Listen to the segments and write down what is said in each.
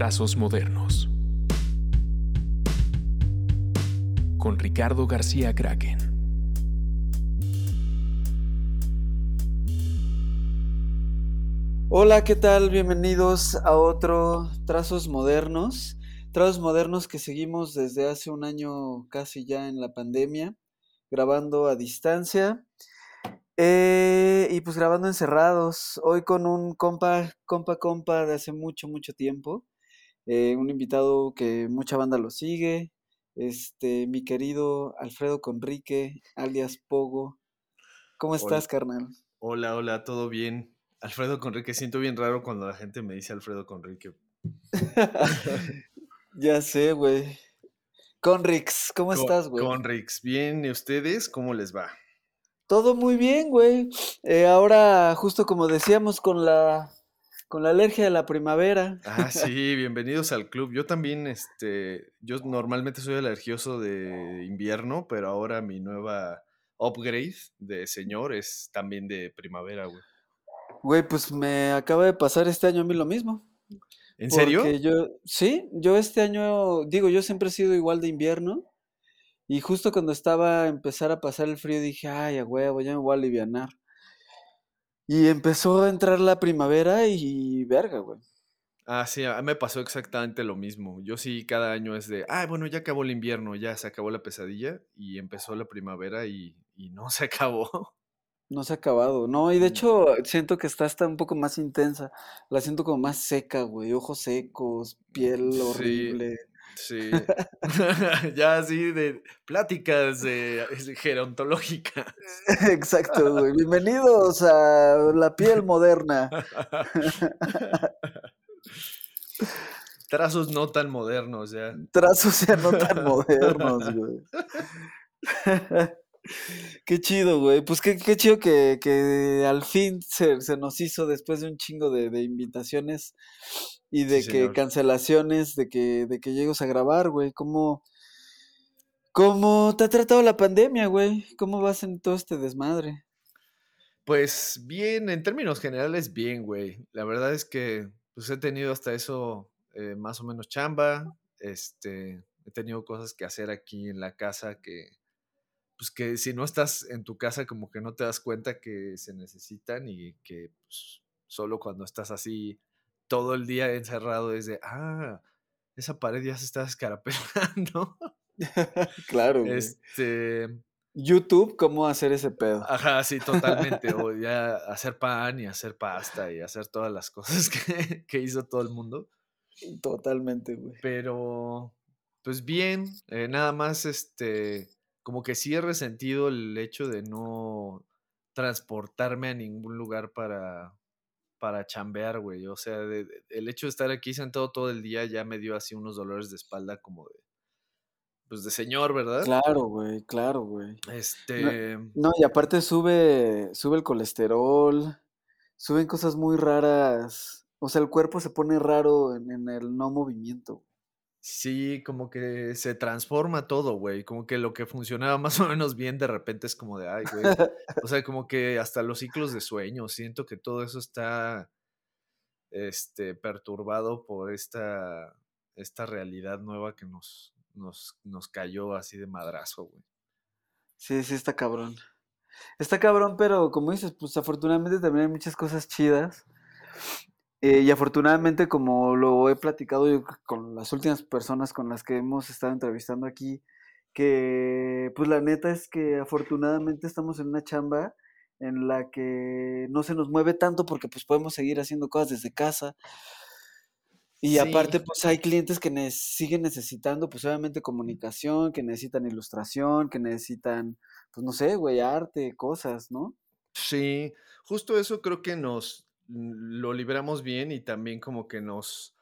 Trazos Modernos. Con Ricardo García Kraken. Hola, ¿qué tal? Bienvenidos a otro Trazos Modernos. Trazos Modernos que seguimos desde hace un año casi ya en la pandemia, grabando a distancia. Eh, y pues grabando encerrados, hoy con un compa, compa, compa de hace mucho, mucho tiempo. Eh, un invitado que mucha banda lo sigue. Este, mi querido Alfredo Conrique, alias Pogo. ¿Cómo estás, carnal? Hola, hola, ¿todo bien? Alfredo Conrique, siento bien raro cuando la gente me dice Alfredo Conrique. ya sé, güey. Conrix, ¿cómo Con- estás, güey? Conrix, bien, ¿y ustedes cómo les va? Todo muy bien, güey. Eh, ahora, justo como decíamos, con la, con la alergia de la primavera. Ah, sí, bienvenidos al club. Yo también, este, yo normalmente soy alergioso de invierno, pero ahora mi nueva upgrade de señor es también de primavera, güey. Güey, pues me acaba de pasar este año a mí lo mismo. ¿En serio? Yo, sí, yo este año, digo, yo siempre he sido igual de invierno. Y justo cuando estaba a empezar a pasar el frío dije, ay, a huevo, ya me voy a alivianar. Y empezó a entrar la primavera y verga, güey. Ah, sí, a mí me pasó exactamente lo mismo. Yo sí, cada año es de, ah, bueno, ya acabó el invierno, ya se acabó la pesadilla y empezó la primavera y, y no se acabó. No se ha acabado. No, y de Mm. hecho siento que está hasta un poco más intensa. La siento como más seca, güey. Ojos secos, piel horrible. Sí, ya así de pláticas de, de gerontológicas. Exacto, güey. Bienvenidos a la piel moderna. Trazos no tan modernos ya. Trazos ya no tan modernos, güey. Qué chido, güey. Pues qué, qué chido que, que al fin se, se nos hizo después de un chingo de, de invitaciones y de Sí, que señor. cancelaciones, de que, de que llegues a grabar, güey. ¿Cómo, ¿Cómo te ha tratado la pandemia, güey? ¿Cómo vas en todo este desmadre? Pues bien, en términos generales, bien, güey. La verdad es que pues he tenido hasta eso eh, más o menos chamba. Este, he tenido cosas que hacer aquí en la casa que, pues que si no estás en tu casa como que no te das cuenta que se necesitan y que pues, solo cuando estás así todo el día encerrado es de, ah, esa pared ya se está escarapelando. Claro, güey. este, YouTube, ¿cómo hacer ese pedo? Ajá, sí, totalmente. O ya hacer pan y hacer pasta y hacer todas las cosas que, que hizo todo el mundo. Totalmente, güey. Pero, pues bien, eh, nada más, este, como que sí he resentido el hecho de no transportarme a ningún lugar para, para chambear, güey. O sea, de- de- el hecho de estar aquí sentado todo el día ya me dio así unos dolores de espalda como de, pues de señor, ¿verdad? Claro, güey, claro, güey. Este, No, y aparte sube, sube el colesterol, suben cosas muy raras. O sea, el cuerpo se pone raro en, en el no movimiento. Sí, como que se transforma todo, güey. Como que lo que funcionaba más o menos bien de repente es como de, ay, güey. O sea, como que hasta los ciclos de sueño, siento que todo eso está este, perturbado por esta, esta realidad nueva que nos, nos, nos cayó así de madrazo, güey. Sí, sí, está cabrón. Está cabrón, pero como dices, pues afortunadamente también hay muchas cosas chidas. Eh, y afortunadamente, como lo he platicado yo con las últimas personas con las que hemos estado entrevistando aquí, que pues la neta es que afortunadamente estamos en una chamba en la que no se nos mueve tanto porque pues podemos seguir haciendo cosas desde casa. Y aparte, pues hay clientes que ne- siguen necesitando, pues obviamente comunicación, que necesitan ilustración, que necesitan, pues no sé, güey, arte, cosas, ¿no? Sí, justo eso creo que nos lo libramos bien y también como que nos,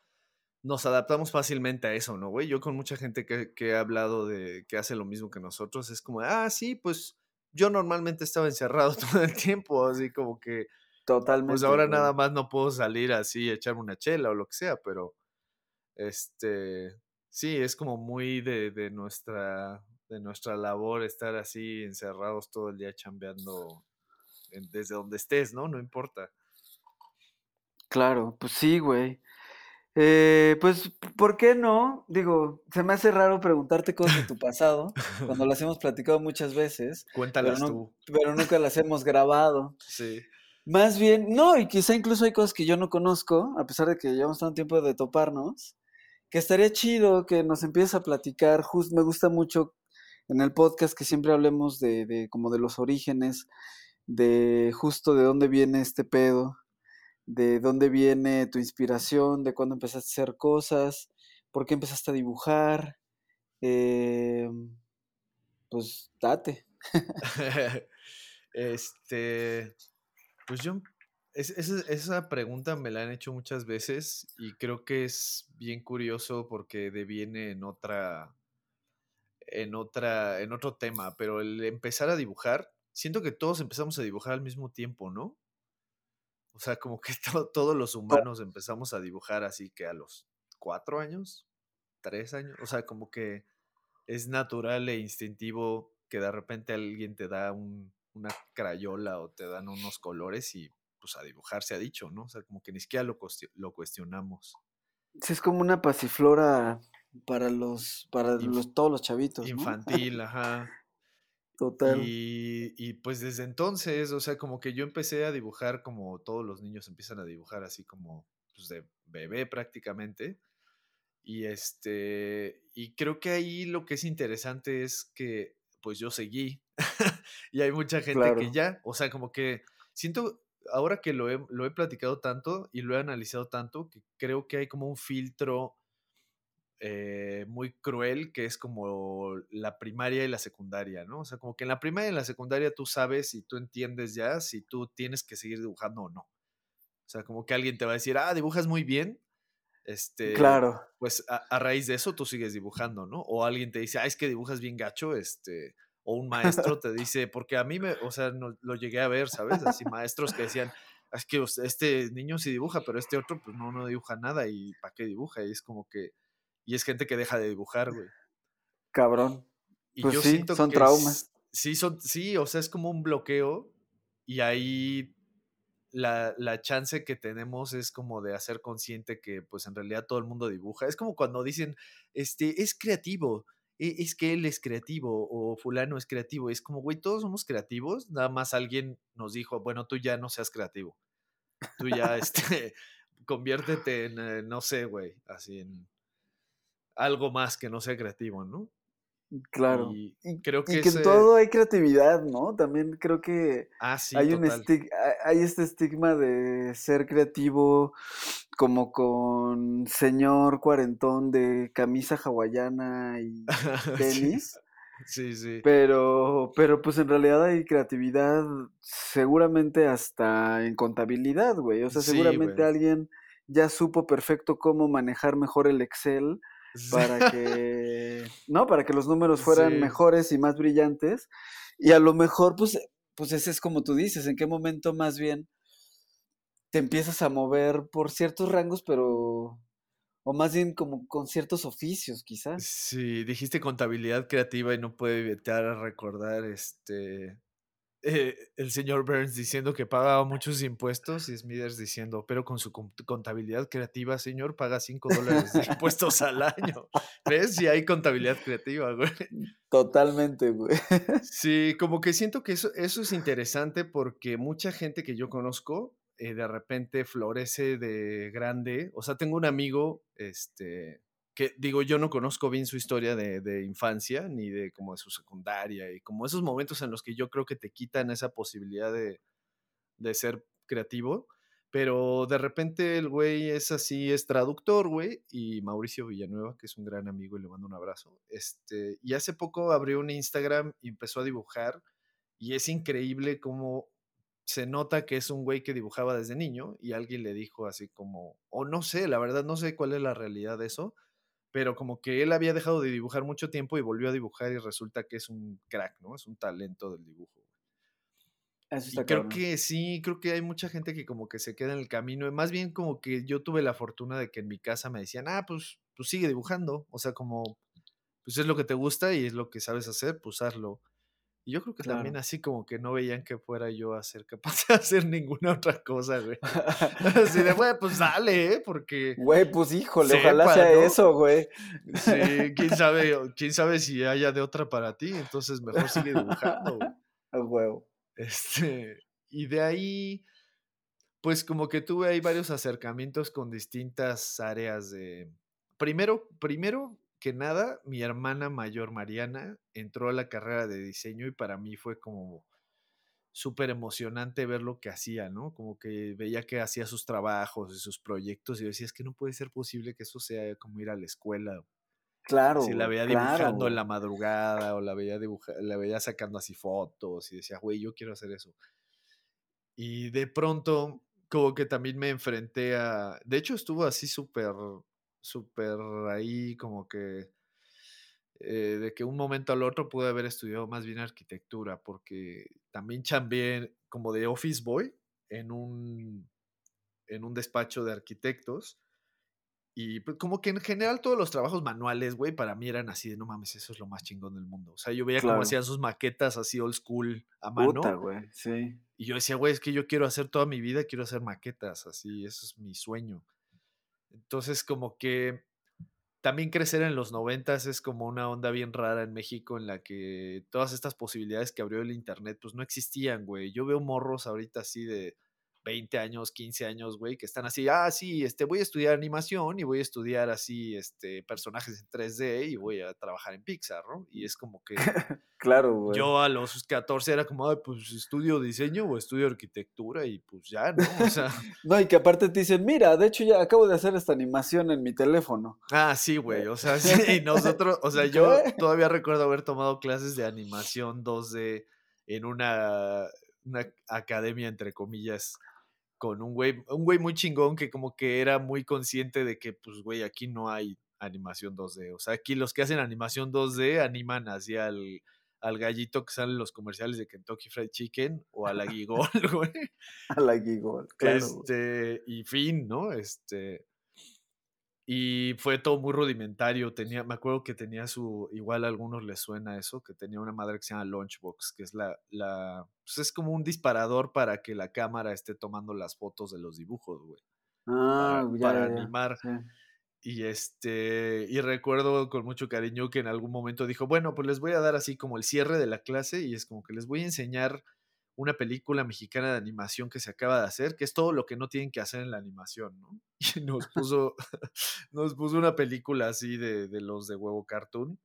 nos adaptamos fácilmente a eso, ¿no, güey? Yo con mucha gente que, que he hablado de que hace lo mismo que nosotros, es como, ah, sí, pues yo normalmente estaba encerrado todo el tiempo, así como que, Totalmente, pues ahora güey. nada más no puedo salir así, echarme una chela o lo que sea, pero, este, sí, es como muy de, de nuestra, de nuestra labor estar así encerrados todo el día chambeando en- desde donde estés, ¿no? No importa. Claro, pues sí, güey. Eh, pues, ¿por qué no? Digo, se me hace raro preguntarte cosas de tu pasado, cuando las hemos platicado muchas veces, pero, Cuéntalas no- tú. pero nunca las hemos grabado. Sí. Más bien, no, y quizá incluso hay cosas que yo no conozco, a pesar de que llevamos tanto tiempo de toparnos, que estaría chido que nos empieces a platicar. Me gusta mucho en el podcast que siempre hablemos de, de como de los orígenes, de justo de dónde viene este pedo, de dónde viene tu inspiración, de cuándo empezaste a hacer cosas, por qué empezaste a dibujar. eh, pues date. este, pues yo, es- esa, esa pregunta me la han hecho muchas veces y creo que es bien curioso porque deviene en otra, en otra, en otro tema, pero el empezar a dibujar, siento que todos empezamos a dibujar al mismo tiempo, ¿no? O sea, como que to- todos los humanos empezamos a dibujar así que a los cuatro años, tres años, o sea, como que es natural e instintivo que de repente alguien te da un- una crayola o te dan unos colores y pues a dibujar se ha dicho, ¿no? O sea, como que ni siquiera lo, lo cuestionamos. Sí, es como una pasiflora para los, para Inf- los, todos los chavitos, ¿no? Infantil, ajá. Total. Y, y, pues desde entonces, o sea, como que yo empecé a dibujar como todos los niños empiezan a dibujar, así como pues, de bebé prácticamente. Y este, y creo que ahí lo que es interesante es que pues yo seguí y hay mucha gente que ya, o sea, como que siento, ahora que lo he, lo he platicado tanto y lo he analizado tanto, que creo que hay como un filtro eh, muy cruel que es como la primaria y la secundaria, ¿no? O sea, como que en la primaria y en la secundaria tú sabes y tú entiendes ya si tú tienes que seguir dibujando o no. O sea, como que alguien te va a decir, ah, dibujas muy bien. Este, Claro. pues a, a raíz de eso tú sigues dibujando, ¿no? O alguien te dice, ah, es que dibujas bien gacho, este, o un maestro te dice, porque a mí me, o sea, no, lo llegué a ver, ¿sabes? Así maestros que decían, es que este niño sí dibuja, pero este otro, pues no, no dibuja nada y ¿para qué dibuja? Y es como que, y es gente que deja de dibujar, güey. Cabrón. Y Pues yo sí, siento son que traumas. es- sí, son, sí, o sea, es como un bloqueo y ahí la, la chance que tenemos es como de hacer consciente que pues en realidad todo el mundo dibuja. Es como cuando dicen, este, es creativo, e- es que él es creativo o fulano es creativo. Es como, güey, todos somos creativos, nada más alguien nos dijo, bueno, tú ya no seas creativo. Tú ya, este, conviértete en, eh, no sé, güey, así en algo más que no sea creativo, ¿no? Claro. Y creo y que que en todo hay creatividad, ¿no? También creo que Ah, sí, hay un estig- hay- este estigma de ser creativo como con señor cuarentón de camisa hawaiana y tenis. Sí, sí. Pero, pero pues en realidad hay creatividad seguramente hasta en contabilidad, güey. O sea, seguramente alguien ya supo perfecto cómo manejar mejor el Excel. Para que, ¿no? Para que los números fueran Sí. mejores y más brillantes. Y a lo mejor, pues, pues ese es como tú dices, en qué momento más bien te empiezas a mover por ciertos rangos, pero, o más bien como con ciertos oficios, quizás. Sí, dijiste contabilidad creativa y no puedo evitar recordar este eh, el señor Burns diciendo que pagaba muchos impuestos y Smithers diciendo, pero con su con- contabilidad creativa, señor, paga 5 dólares de impuestos al año. ¿Ves? Si hay contabilidad creativa, güey. Totalmente, güey. Sí, como que siento que eso, eso es interesante porque mucha gente que yo conozco eh, de repente florece de grande. O sea, tengo un amigo, este, que digo, yo no conozco bien su historia de, de infancia ni de como de su secundaria y como esos momentos en los que yo creo que te quitan esa posibilidad de, de ser creativo. Pero de repente el güey es así, es traductor, güey, y Mauricio Villanueva, que es un gran amigo y le mando un abrazo. Este, y hace poco abrió un Instagram y empezó a dibujar, y es increíble cómo se nota que es un güey que dibujaba desde niño y alguien le dijo así como, o no sé, la verdad no sé cuál es la realidad de eso, pero como que él había dejado de dibujar mucho tiempo y volvió a dibujar y resulta que es un crack, ¿no? Es un talento del dibujo. Eso Y está creo que sí, creo que hay mucha gente que como que se queda en el camino. Más bien como que yo tuve la fortuna de que en mi casa me decían, ah, pues, pues sigue dibujando. O sea, como, pues es lo que te gusta y es lo que sabes hacer, pues hazlo. Y yo creo que también así como que no veían que fuera yo a ser capaz de hacer ninguna otra cosa, güey. Así de, güey, pues dale, ¿eh? Porque, Güey, pues híjole, ojalá Sepa, sea ¿no? eso, güey. sí, quién sabe, quién sabe si haya de otra para ti, entonces mejor sigue dibujando, güey. A huevo. Este, y de ahí, pues como que tuve ahí varios acercamientos con distintas áreas de... Primero, primero que nada, mi hermana mayor Mariana entró a la carrera de diseño y para mí fue como súper emocionante ver lo que hacía, ¿no? Como que veía que hacía sus trabajos y sus proyectos y yo decía, es que no puede ser posible que eso sea como ir a la escuela. Claro. Si la veía claro, dibujando en la madrugada o la veía dibuja- la veía sacando así fotos y decía, güey, yo quiero hacer eso. Y de pronto, como que también me enfrenté a. De hecho, estuvo así súper, súper ahí, como que. eh, de que un momento al otro pude haber estudiado más bien arquitectura, porque también chambeé como de office boy en un, en un despacho de arquitectos. Y pues, como que en general todos los trabajos manuales, güey, para mí eran así de no mames, eso es lo más chingón del mundo. O sea, yo veía cómo hacían sus maquetas así old school a mano. Puta, güey, sí. Y yo decía, güey, es que yo quiero hacer toda mi vida, quiero hacer maquetas, así, eso es mi sueño. Entonces, como que también crecer en los noventas es como una onda bien rara en México en la que todas estas posibilidades que abrió el internet, pues no existían, güey. Yo veo morros ahorita así de 20 años, 15 años, güey, que están así, ah, sí, este, voy a estudiar animación y voy a estudiar así, este, personajes en 3D y voy a trabajar en Pixar, ¿no? Y es como que Claro, güey. yo a los 14 era como, "Ay, pues estudio diseño o estudio arquitectura y pues ya, ¿no? O sea, No, y que aparte te dicen, mira, de hecho ya acabo de hacer esta animación en mi teléfono. ah, sí, güey, o sea, sí, y nosotros, o sea, yo todavía recuerdo haber tomado clases de animación 2D en una, una academia, entre comillas, con un güey, un güey muy chingón que como que era muy consciente de que, pues, güey, aquí no hay animación 2D, o sea, aquí los que hacen animación 2D animan así al, al gallito que sale en los comerciales de Kentucky Fried Chicken o a la Gigol, güey. A la Gigol, claro. Este, y fin, ¿no? Este. Y fue todo muy rudimentario. Tenía, me acuerdo que tenía su. Igual a algunos les suena eso, que tenía una madre que se llama Launchbox, que es la. la pues es como un disparador para que la cámara esté tomando las fotos de los dibujos, güey. Ah, para, ya, para ya, animar. Y este, y recuerdo con mucho cariño que en algún momento dijo, bueno, pues les voy a dar así como el cierre de la clase y es como que les voy a enseñar una película mexicana de animación que se acaba de hacer, que es todo lo que no tienen que hacer en la animación, ¿no? Y nos puso, nos puso una película así de, de los de huevo cartoon,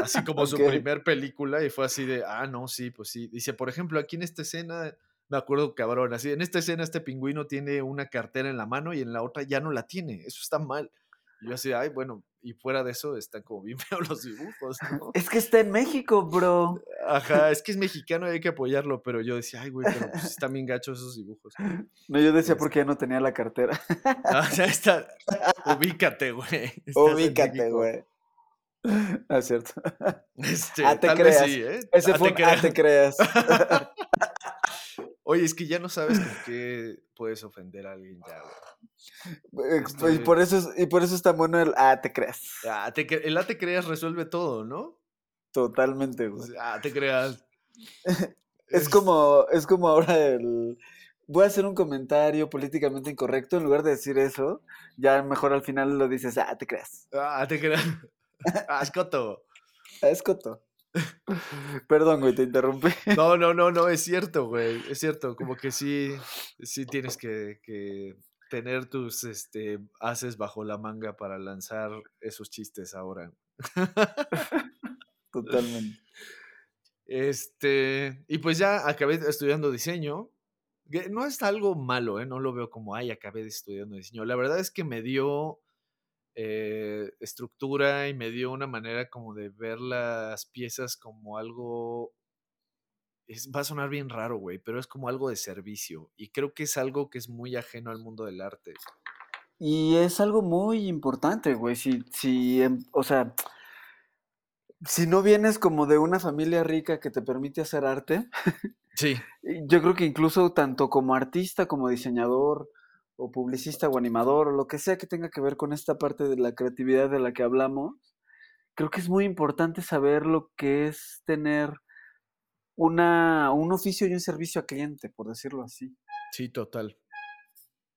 así como su primer película y fue así de, ah, no, sí, pues sí. Dice, por ejemplo, aquí en esta escena, me acuerdo cabrón, así, en esta escena este pingüino tiene una cartera en la mano y en la otra ya no la tiene, eso está mal. Y yo así, ay, bueno, y fuera de eso están como bien feos los dibujos, ¿no? Es que está en México, bro. Ajá, es que es mexicano y hay que apoyarlo, pero yo decía, ay, güey, pero pues están bien gachos esos dibujos. No, yo decía Este. porque ya no tenía la cartera. Ah, ya está, ubícate, güey. Ubícate, güey. Ah, es cierto. Este, Ah, te creas. sí, ¿eh? Ese Ah, fue te un ah, te creas. Oye, es que ya no sabes con qué puedes ofender a alguien ya, güey. Estoy- Y por eso es, y por eso es tan bueno el ah, te creas. Ah, te el A te creas resuelve todo, ¿no? Totalmente, güey. Ah, te creas. Es como, es como ahora el. Voy a hacer un comentario políticamente incorrecto. En lugar de decir eso, ya mejor al final lo dices, ah, te creas. Ah, te creas. Ah, escoto. Ah, Es coto. Perdón, güey, te interrumpí. No, no, no, no, es cierto, güey. Es cierto, como que sí, sí tienes que, que tener tus este, haces bajo la manga para lanzar esos chistes ahora. Totalmente. Este, y pues ya acabé estudiando diseño. No es algo malo, ¿eh? No lo veo como, ay, acabé de estudiando diseño. La verdad es que me dio eh, estructura y me dio una manera como de ver las piezas como algo... Es, va a sonar bien raro, güey, pero es como algo de servicio. Y creo que es algo que es muy ajeno al mundo del arte. Y es algo muy importante, güey. Si, si, em, o sea, si no vienes como de una familia rica que te permite hacer arte, Sí, yo creo que incluso tanto como artista, como diseñador, o publicista, o animador, o lo que sea que tenga que ver con esta parte de la creatividad de la que hablamos, creo que es muy importante saber lo que es tener una, un oficio y un servicio a cliente, por decirlo así. Sí, total.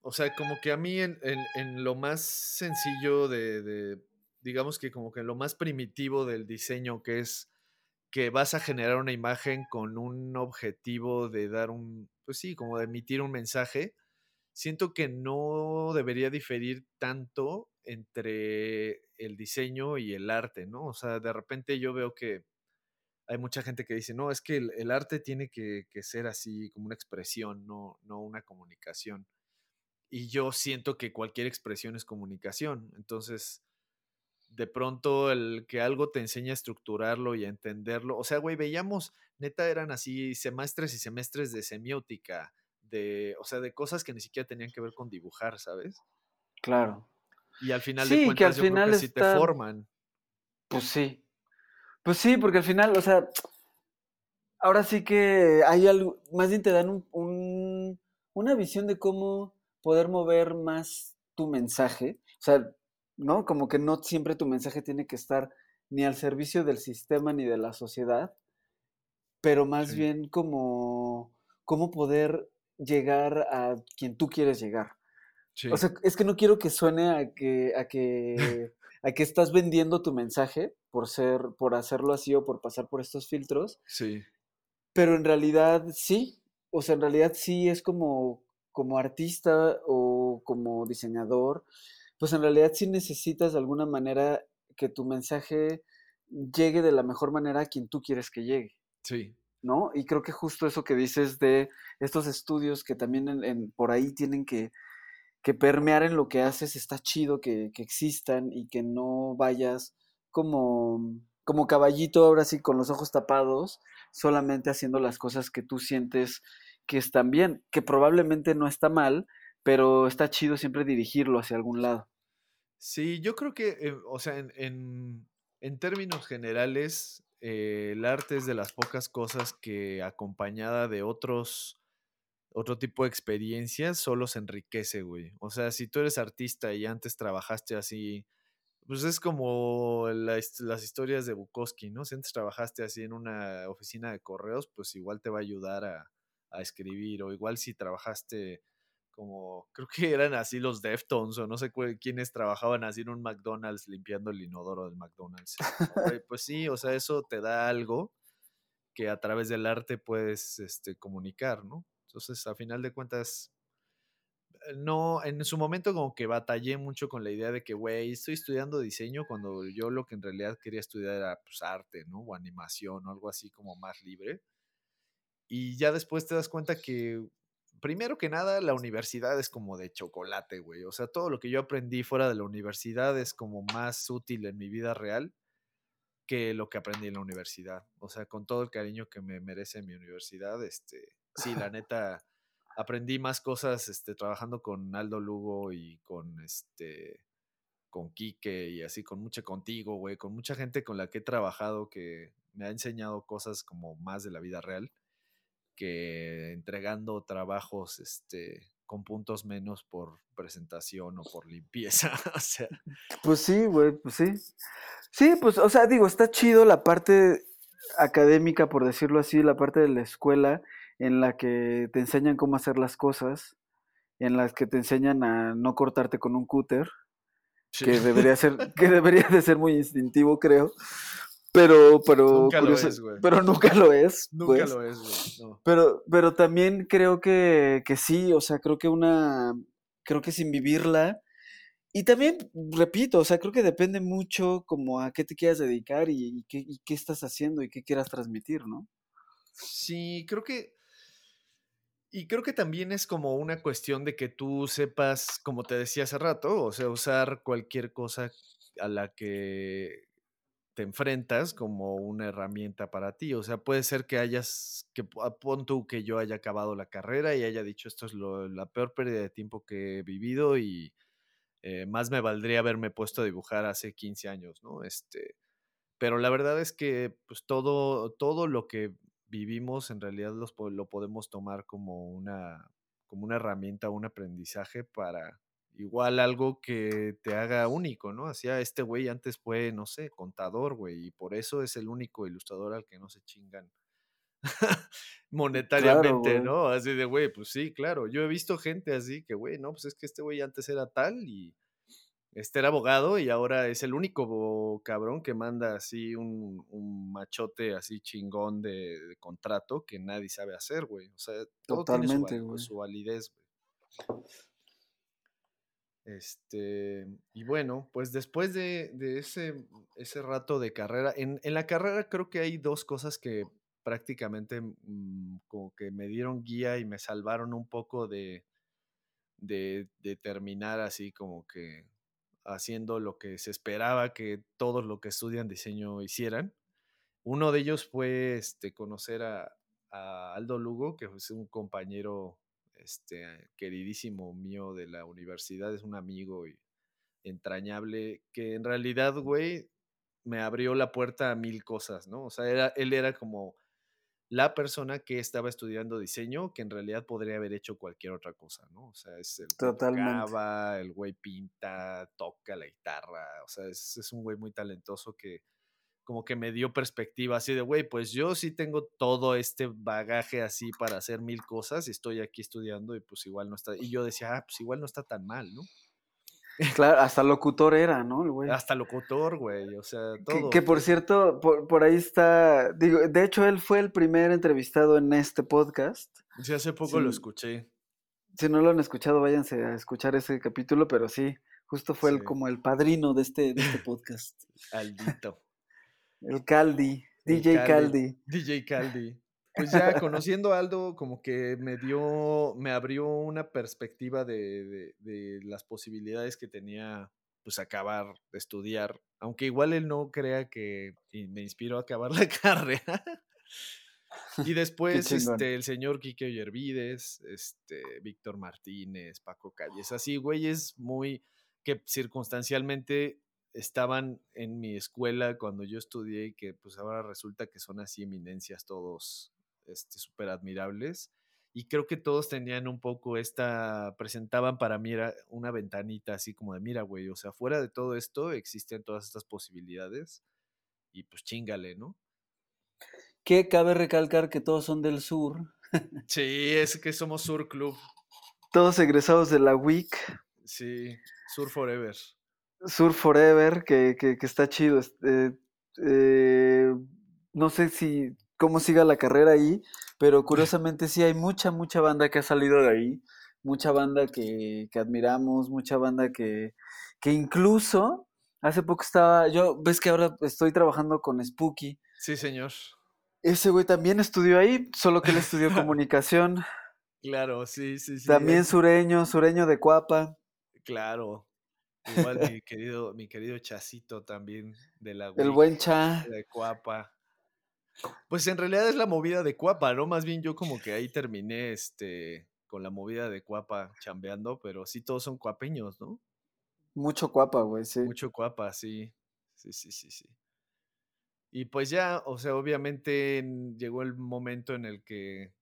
O sea, como que a mí en, en, en lo más sencillo de, de, digamos que como que lo más primitivo del diseño, que es que vas a generar una imagen con un objetivo de dar un, pues sí, como de emitir un mensaje, siento que no debería diferir tanto entre el diseño y el arte, ¿no? O sea, de repente yo veo que hay mucha gente que dice, no, es que el, arte tiene que, que, ser así, como una expresión, no, no una comunicación. Y yo siento que cualquier expresión es comunicación. Entonces, de pronto el que algo te enseña a estructurarlo y a entenderlo. O sea, güey, veíamos, neta, eran así semestres y semestres de semiótica, de, o sea, de cosas que ni siquiera tenían que ver con dibujar, ¿sabes? Claro. Y al final sí, de cuentas, que al yo final creo que está... sí te forman. Pues sí. Pues sí, porque al final, o sea, ahora sí que hay algo, más bien te dan un, un, una visión de cómo poder mover más tu mensaje. O sea, ¿no? Como que no siempre tu mensaje tiene que estar ni al servicio del sistema ni de la sociedad, pero más Sí. bien como cómo poder llegar a quien tú quieres llegar. Sí. O sea, es que no quiero que suene a que, a que, a que estás vendiendo tu mensaje por ser, por hacerlo así o por pasar por estos filtros, sí. pero en realidad sí. O sea, en realidad sí es como, como artista o como diseñador, pues en realidad sí necesitas de alguna manera que tu mensaje llegue de la mejor manera a quien tú quieres que llegue, Sí. ¿No? Y creo que justo eso que dices de estos estudios que también en, por ahí tienen que, permear en lo que haces, está chido que, existan y que no vayas como, caballito ahora sí con los ojos tapados, solamente haciendo las cosas que tú sientes que están bien, que probablemente no está mal, pero está chido siempre dirigirlo hacia algún lado. Sí, yo creo que, eh, o sea, en términos generales, eh, el arte es de las pocas cosas que acompañada de otros, otro tipo de experiencias, solo se enriquece, güey. O sea, si tú eres artista y antes trabajaste así, pues es como la, las historias de Bukowski, ¿no? Si antes trabajaste así en una oficina de correos, pues igual te va a ayudar a, a escribir, o igual si trabajaste como, creo que eran así los Deftones o no sé quiénes trabajaban así en un McDonald's limpiando el inodoro del McDonald's. pues sí, o sea, eso te da algo que a través del arte puedes este, comunicar, ¿no? Entonces, a final de cuentas, no, en su momento como que batallé mucho con la idea de que, güey, estoy estudiando diseño cuando yo lo que en realidad quería estudiar era pues, arte, ¿no? O animación o algo así como más libre. Y ya después te das cuenta que, primero que nada, la universidad es como de chocolate, güey. O sea, todo lo que yo aprendí fuera de la universidad es como más útil en mi vida real que lo que aprendí en la universidad. O sea, con todo el cariño que me merece mi universidad, este, sí, la neta, aprendí más cosas este, trabajando con Aldo Lugo y con este con Quique y así con mucha contigo, güey, con mucha gente con la que he trabajado que me ha enseñado cosas como más de la vida real que entregando trabajos este con puntos menos por presentación o por limpieza, o sea. Pues sí, güey, pues sí. Sí, pues, o sea, digo, está chido la parte académica, por decirlo así, la parte de la escuela en la que te enseñan cómo hacer las cosas, en las que te enseñan a no cortarte con un cúter, sí. que debería ser, que debería de ser muy instintivo, creo. Pero, pero, nunca curioso, lo es, pero nunca lo es. Nunca pues. lo es, güey. No. Pero, pero también creo que, que sí, o sea, creo que una, creo que sin vivirla, y también, repito, o sea, creo que depende mucho como a qué te quieras dedicar y, y, qué, y qué estás haciendo y qué quieras transmitir, ¿no? Sí, creo que, y creo que también es como una cuestión de que tú sepas, como te decía hace rato, o sea, usar cualquier cosa a la que te enfrentas como una herramienta para ti. O sea, puede ser que hayas, que pon tú que yo haya acabado la carrera y haya dicho esto es lo, la peor pérdida de tiempo que he vivido y eh, más me valdría haberme puesto a dibujar hace 15 años, ¿no? Este, pero la verdad es que pues todo, todo lo que vivimos en realidad los, lo podemos tomar como una, como una herramienta, un aprendizaje para igual algo que te haga único, ¿no? Hacía este güey antes fue, no sé, contador, güey, y por eso es el único ilustrador al que no se chingan monetariamente, güey. ¿no? Así de, güey, pues sí, claro. Yo he visto gente así que, güey, no, pues es que este güey antes era tal y este era abogado y ahora es el único cabrón que manda así un, un machote así chingón de, de contrato que nadie sabe hacer, güey. O sea, todo tiene su, Totalmente, güey. su validez, güey. Este, y bueno, pues después de, de ese, ese rato de carrera, en, en la carrera creo que hay dos cosas que prácticamente mm, como que me dieron guía y me salvaron un poco de, de, terminar así como que haciendo lo que se esperaba que todos los que estudian diseño hicieran. Uno de ellos fue este, conocer a, a Aldo Lugo, que es un compañero este, queridísimo mío de la universidad, es un amigo y entrañable, que en realidad, güey, me abrió la puerta a mil cosas, ¿no? O sea, era, él era como la persona que estaba estudiando diseño, que en realidad podría haber hecho cualquier otra cosa, ¿no? O sea, es el Totalmente. tocaba, el güey pinta, toca la guitarra, o sea, es, es un güey muy talentoso que como que me dio perspectiva así de, güey, pues yo sí tengo todo este bagaje así para hacer mil cosas y estoy aquí estudiando y pues igual no está, y yo decía, ah, pues igual no está tan mal, ¿no? Claro, hasta locutor era, ¿no? El güey. Hasta locutor, güey, o sea, todo. que por cierto, por, por ahí está, digo, de hecho él fue el primer entrevistado en este podcast. Sí, hace poco lo escuché. Si no lo han escuchado, váyanse a escuchar ese capítulo, pero sí, justo fue el, como el padrino de este, de este podcast. Aldito. El Caldi, El DJ Caldi. Caldi. DJ Caldi. Pues ya conociendo a Aldo, como que me dio, me abrió una perspectiva de, de- de las posibilidades que tenía, pues acabar de estudiar, aunque igual él no crea que me inspiró a acabar la carrera. Y después, este, el señor Quique Yervides, este, Víctor Martínez, Paco Calles, así, güeyes muy que circunstancialmente estaban en mi escuela cuando yo estudié y que pues ahora resulta que son así eminencias todos, este, súper admirables. Y creo que todos tenían un poco esta, presentaban para mí era una ventanita así como de, mira, güey, o sea, fuera de todo esto existen todas estas posibilidades y pues chingale, ¿no? Que cabe recalcar que todos son del sur, Sí, es que somos Sur Club. todos egresados de la WIC, Sí, Sur Forever. Sur Forever, que, que, que está chido. este, eh, no sé si cómo siga la carrera ahí, pero curiosamente sí hay mucha, mucha banda que ha salido de ahí, mucha banda que, que admiramos, mucha banda que, que incluso hace poco estaba, yo, ves que ahora estoy trabajando con Spooky, Sí, señor. ese güey también estudió ahí, solo que él estudió comunicación, Claro, sí, sí, sí. también sureño, sureño de Cuapa, Claro. Igual mi querido, mi querido Chacito también de la el buen Cha. de Cuapa. Pues en realidad es la movida de Cuapa, ¿no? Más bien yo como que ahí terminé este con la movida de Cuapa chambeando, pero sí todos son cuapeños, ¿no? Mucho Cuapa, güey, sí. Mucho Cuapa, sí. Sí, sí, sí, sí. Y pues ya, o sea, obviamente en- llegó el momento en el que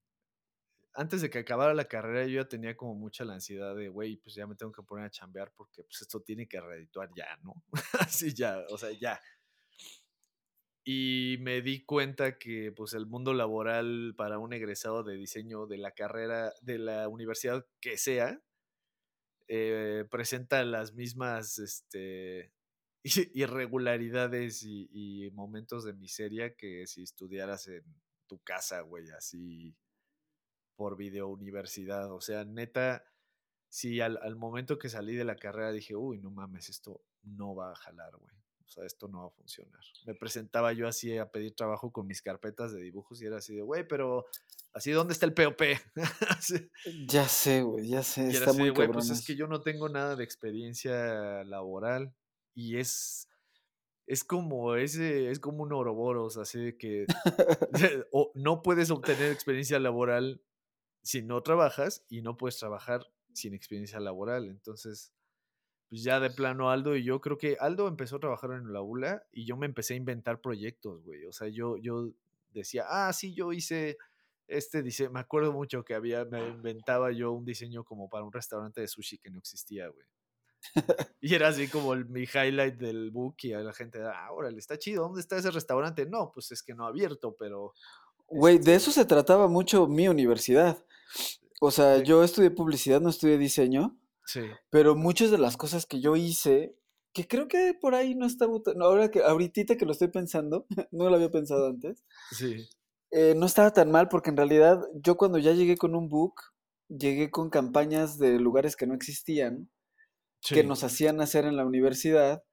antes de que acabara la carrera yo ya tenía como mucha la ansiedad de, güey, pues ya me tengo que poner a chambear porque pues esto tiene que redituar ya, ¿no? Así ya, o sea, ya. Y me di cuenta que pues el mundo laboral para un egresado de diseño de la carrera, de la universidad que sea, eh, presenta las mismas este, irregularidades y, y momentos de miseria que si estudiaras en tu casa, güey, así por video universidad. O sea, neta, si al, al momento que salí de la carrera dije, uy, no mames, esto no va a jalar, güey. O sea, esto no va a funcionar. Me presentaba yo así a pedir trabajo con mis carpetas de dibujos y era así de, güey, pero así, ¿dónde está el POP? Ya sé, güey, ya sé, Y era está así de, muy güey, pues es que yo no tengo nada de experiencia laboral y es, es como ese, es como un oroboros, así de que o no puedes obtener experiencia laboral si no trabajas y no puedes trabajar sin experiencia laboral. Entonces, pues ya de plano Aldo y yo creo que Aldo empezó a trabajar en la ULA y yo me empecé a inventar proyectos, güey. O sea, yo, yo decía, ah, sí, yo hice este diseño, me acuerdo mucho que había, me inventaba yo un diseño como para un restaurante de sushi que no existía, güey. Y era así como el- mi highlight del book y a la gente, ah, órale, está chido, ¿dónde está ese restaurante? No, pues es que no ha abierto, pero Güey, de eso se trataba mucho mi universidad. O sea, Sí. yo estudié publicidad, no estudié diseño, Sí. pero muchas de las cosas que yo hice, que creo que por ahí no estaba, tan- ahora que ahorita que lo estoy pensando, no lo había pensado antes, Sí. eh, no estaba tan mal porque en realidad yo cuando ya llegué con un book, llegué con campañas de lugares que no existían, que nos hacían hacer en la universidad,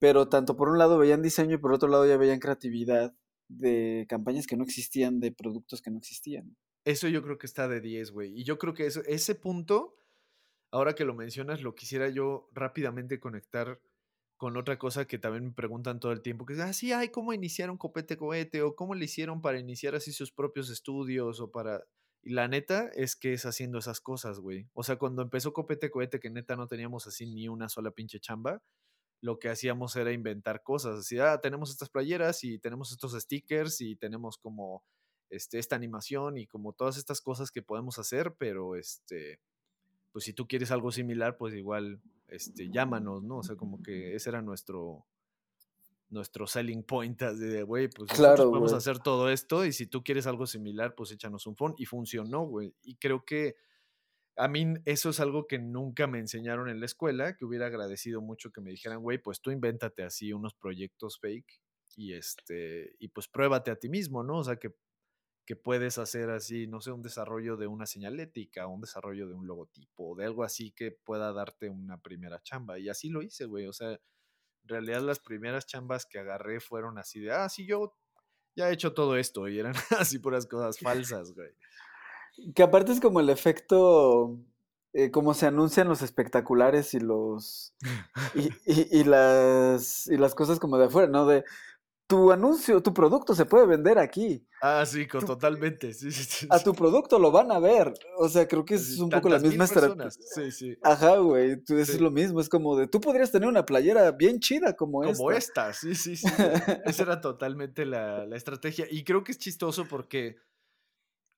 pero tanto por un lado veían diseño y por otro lado ya veían creatividad de campañas que no existían, de productos que no existían. Eso yo creo que está de 10, güey. Y yo creo que eso, ese punto, ahora que lo mencionas, lo quisiera yo rápidamente conectar con otra cosa que también me preguntan todo el tiempo, que es, ah, ay, ¿cómo iniciaron Copete Cohete? O ¿cómo le hicieron para iniciar así sus propios estudios? O para... Y la neta es que es haciendo esas cosas, güey. O sea, cuando empezó Copete Cohete, que neta no teníamos así ni una sola pinche chamba, lo que hacíamos era inventar cosas. Así, ah, tenemos estas playeras y tenemos estos stickers y tenemos como este, esta animación y como todas estas cosas que podemos hacer, pero este, pues si tú quieres algo similar, pues igual, este, llámanos, ¿no? O sea, como que ese era nuestro, nuestro selling point, de, güey, pues Claro, podemos güey. hacer todo esto y si tú quieres algo similar, pues échanos un phone y funcionó, güey. Y creo que a mí eso es algo que nunca me enseñaron en la escuela, que hubiera agradecido mucho que me dijeran, güey, pues tú invéntate así unos proyectos fake y este, y pues pruébate a ti mismo, ¿no? O sea, que, que puedes hacer así, no sé, un desarrollo de una señalética, un desarrollo de un logotipo, de algo así que pueda darte una primera chamba. Y así lo hice, güey. O sea, en realidad las primeras chambas que agarré fueron así de, ah, sí, yo ya he hecho todo esto y eran así puras cosas falsas, güey. Que aparte es como el efecto, eh, como se anuncian los espectaculares y los y, y- y las y las cosas como de afuera, ¿no? De tu anuncio, tu producto se puede vender aquí. Ah, sí, totalmente. Sí, sí, sí, A tu producto lo van a ver. O sea, creo que es Así, un poco la misma estrategia. Sí, sí. Ajá, güey. tú- es lo mismo. Es como de tú podrías tener una playera bien chida como, Como esta. esta, sí, sí, sí. Esa era totalmente la, la estrategia. Y creo que es chistoso porque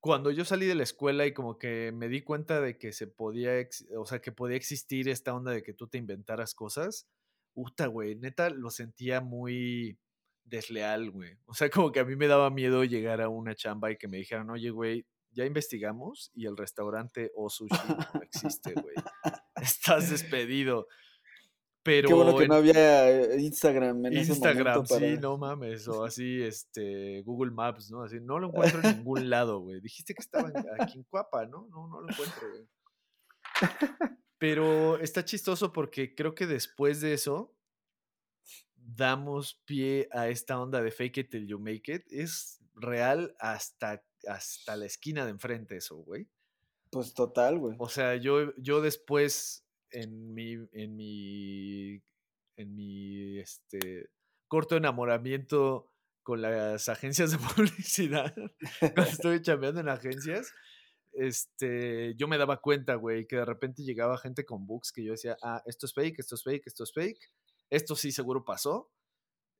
cuando yo salí de la escuela y como que me di cuenta de que se podía, o sea, que podía existir esta onda de que tú te inventaras cosas, puta, güey, neta lo sentía muy desleal, güey. O sea, como que a mí me daba miedo llegar a una chamba y que me dijeran, oye, güey, ya investigamos y el restaurante O Sushi no existe, güey. Estás despedido. Pero Qué bueno que en- no había eh, Instagram en ese Instagram, momento para... sí, no mames, o así, este, Google Maps, ¿no? Así, no lo encuentro en ningún lado, güey. Dijiste que estaba aquí en Cuapa, ¿no? No, no lo encuentro, güey. Pero está chistoso porque creo que después de eso damos pie a esta onda de fake it till you make it. Es real hasta, hasta la esquina de enfrente eso, güey. Pues total, güey. O sea, yo, yo después en mi, en mi, en mi, este, corto enamoramiento con las agencias de publicidad, cuando estuve chambeando en agencias, este, yo me daba cuenta, güey, que de repente llegaba gente con books que yo decía, ah, esto es fake, esto es fake, esto es fake, esto sí seguro pasó,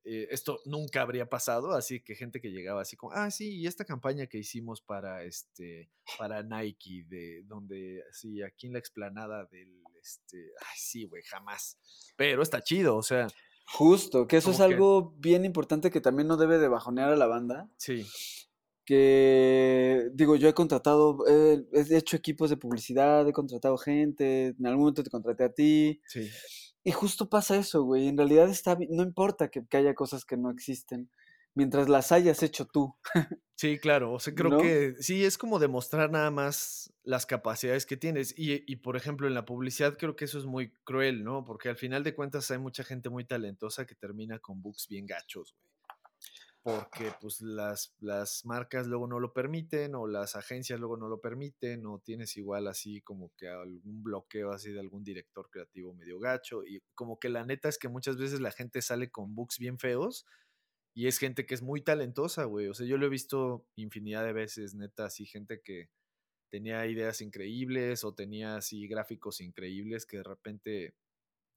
eh, esto nunca habría pasado, así que gente que llegaba así como, ah, sí, y esta campaña que hicimos para este, para Nike, de donde, sí, aquí en la explanada del, este, ay, sí, güey, jamás, pero está chido, o sea, Justo, que eso es que- algo bien importante que también no debe de bajonear a la banda. sí, Que, digo, yo he contratado, eh, he hecho equipos de publicidad, he contratado gente, en algún momento te contraté a ti. sí, Y justo pasa eso, güey. En realidad está, no importa que, que haya cosas que no existen, mientras las hayas hecho tú. Sí, claro. O sea, creo ¿No? que sí es como demostrar nada más las capacidades que tienes. Y, y, por ejemplo, en la publicidad creo que eso es muy cruel, ¿no? Porque al final de cuentas hay mucha gente muy talentosa que termina con books bien gachos, güey. Porque pues las, las marcas luego no lo permiten o las agencias luego no lo permiten o tienes igual así como que algún bloqueo así de algún director creativo medio gacho y como que la neta es que muchas veces la gente sale con books bien feos y es gente que es muy talentosa, güey. O sea, yo lo he visto infinidad de veces, neta, así gente que tenía ideas increíbles o tenía así gráficos increíbles que de repente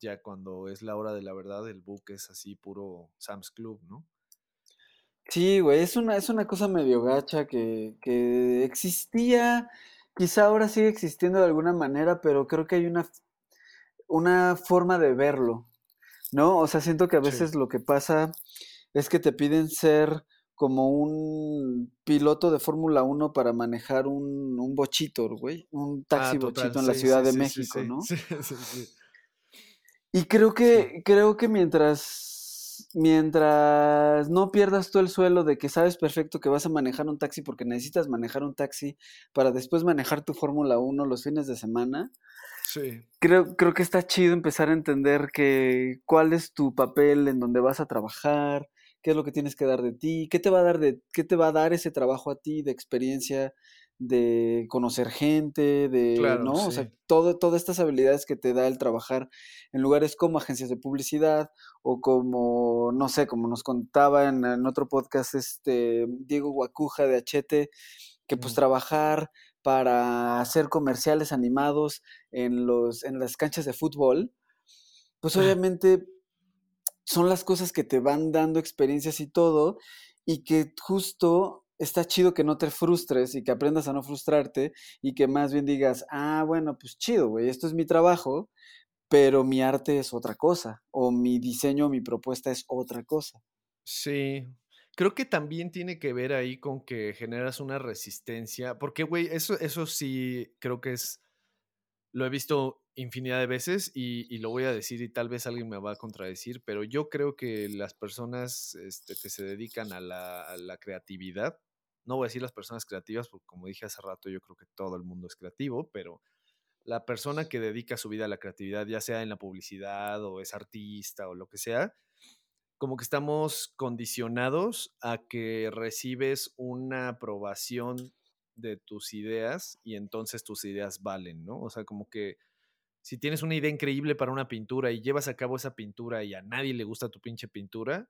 ya cuando es la hora de la verdad el book es así puro Sam's Club, ¿no? Sí, güey, es una, es una cosa medio gacha que, que existía, quizá ahora sigue existiendo de alguna manera, pero creo que hay una, una forma de verlo, ¿no? O sea, siento que a Sí. veces lo que pasa es que te piden ser como un piloto de Fórmula 1 para manejar un, un bochito, güey, un taxi Ah, bochito en la Ciudad sí, de México, ¿no? Sí, sí, sí. Y creo que, creo que mientras, mientras no pierdas tú el suelo de que sabes perfecto que vas a manejar un taxi porque necesitas manejar un taxi para después manejar tu Fórmula 1 los fines de semana, Sí, creo, creo que está chido empezar a entender que cuál es tu papel en donde vas a trabajar, qué es lo que tienes que dar de ti, qué te va a dar de, qué te va a dar ese trabajo a ti de experiencia, de conocer gente, de, claro, ¿no? O sea, todo, todas estas habilidades que te da el trabajar en lugares como agencias de publicidad o como, no sé, como nos contaba en, en otro podcast este Diego Guacuja de Achete, que pues Mm. trabajar para hacer comerciales animados en los en las canchas de fútbol, pues obviamente son las cosas que te van dando experiencias y todo, y que justo está chido que no te frustres y que aprendas a no frustrarte y que más bien digas, ah, bueno, pues chido, güey, esto es mi trabajo, pero mi arte es otra cosa, o mi diseño, mi propuesta es otra cosa. Sí, creo que también tiene que ver ahí con que generas una resistencia, porque, güey, eso, eso sí creo que es, lo he visto infinidad de veces y, lo voy a decir y tal vez alguien me va a contradecir, pero yo creo que las personas este, que se dedican a la, a la creatividad, no voy a decir las personas creativas, porque como dije hace rato, yo creo que todo el mundo es creativo, pero la persona que dedica su vida a la creatividad, ya sea en la publicidad o es artista o lo que sea, como que estamos condicionados a que recibes una aprobación de tus ideas y entonces tus ideas valen, ¿no? O sea, como que si tienes una idea increíble para una pintura y llevas a cabo esa pintura y a nadie le gusta tu pinche pintura,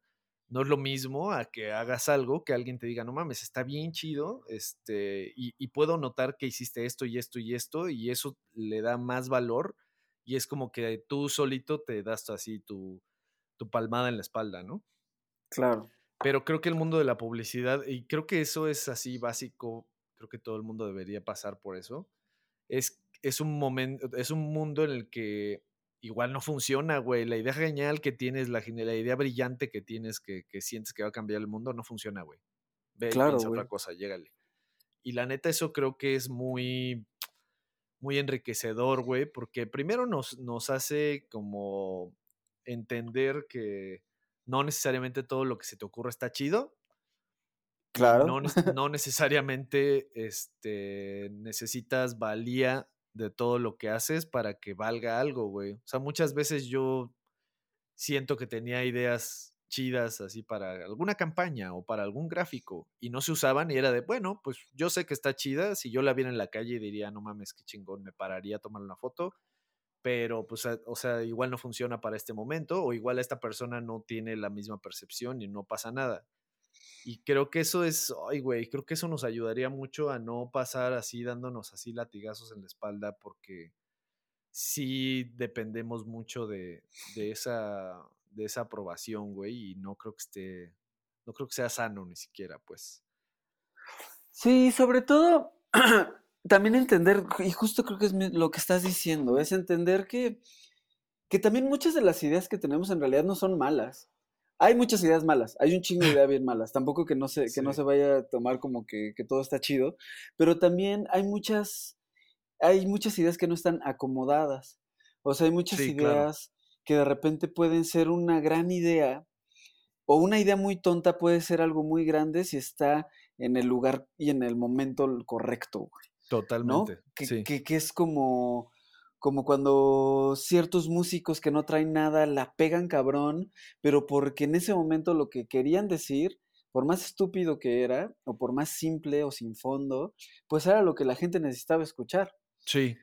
no es lo mismo a que hagas algo que alguien te diga, no mames, está bien chido, este, y, y puedo notar que hiciste esto y esto y esto, y eso le da más valor, y es como que tú solito te das así tu, tu palmada en la espalda, ¿no? Claro. Pero creo que el mundo de la publicidad, y creo que eso es así básico, creo que todo el mundo debería pasar por eso, es, es un momento, es un mundo en el que igual no funciona, güey. La idea genial que tienes, la, la idea brillante que tienes, que, que sientes que va a cambiar el mundo, no funciona, güey. Ve y Claro, piensa güey. otra cosa, llégale. Y la neta, eso creo que es muy, muy enriquecedor, güey, porque primero nos, nos hace como entender que no necesariamente todo lo que se te ocurre está chido. Claro. no, no necesariamente este, necesitas valía de todo lo que haces para que valga algo, güey. O sea, muchas veces yo siento que tenía ideas chidas así para alguna campaña o para algún gráfico y no se usaban y era de, bueno, pues yo sé que está chida, si yo la viera en la calle diría, no mames, qué chingón, me pararía a tomar una foto, pero pues, o sea, igual no funciona para este momento o igual esta persona no tiene la misma percepción y no pasa nada. Y creo que eso es, ay, güey, creo que eso nos ayudaría mucho a no pasar así dándonos así latigazos en la espalda porque sí dependemos mucho de, de esa de esa aprobación, güey, y no creo que esté no creo que sea sano ni siquiera, pues. Sí, sobre todo también entender, y justo creo que es lo que estás diciendo, es entender que, que también muchas de las ideas que tenemos en realidad no son malas. Hay muchas ideas malas, hay un chingo de ideas bien malas, tampoco que no se, que no se vaya a tomar como que, que todo está chido, pero también hay muchas, hay muchas ideas que no están acomodadas. O sea, hay muchas Sí, claro. ideas que de repente pueden ser una gran idea, o una idea muy tonta puede ser algo muy grande si está en el lugar y en el momento correcto, güey, ¿no? Totalmente. Que, Sí. que- que es como, como cuando ciertos músicos que no traen nada la pegan cabrón, pero porque en ese momento lo que querían decir, por más estúpido que era, o por más simple o sin fondo, pues era lo que la gente necesitaba escuchar. Sí.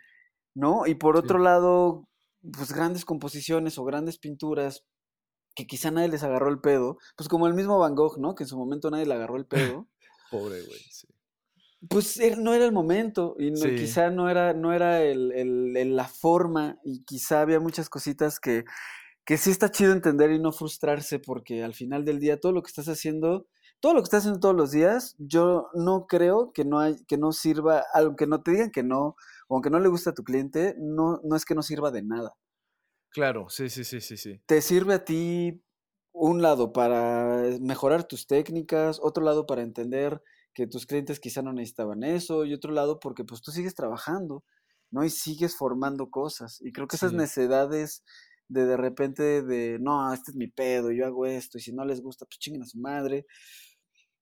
¿no? Y por Sí. otro lado, pues grandes composiciones o grandes pinturas que quizá nadie les agarró el pedo, pues como el mismo Van Gogh, ¿no? Que en su momento nadie le agarró el pedo, Pobre, güey. Sí. Pues er- no era el momento y no- Sí. quizá no era, no era el, el- el- la forma y quizá había muchas cositas que, que sí está chido entender y no frustrarse porque al final del día todo lo que estás haciendo, todo lo que estás haciendo todos los días, yo no creo que no, hay, que no sirva, aunque no te digan que no, o aunque no le gusta a tu cliente, no, no es que no sirva de nada. Claro, sí, sí, sí, sí, sí. te sirve a ti un lado para mejorar tus técnicas, otro lado para entender que tus clientes quizá no necesitaban eso, y otro lado porque pues tú sigues trabajando, ¿no? Y sigues formando cosas. Y creo que esas Sí. necesidades de de repente de, no, este es mi pedo, yo hago esto, y si no les gusta, pues chinguen a su madre.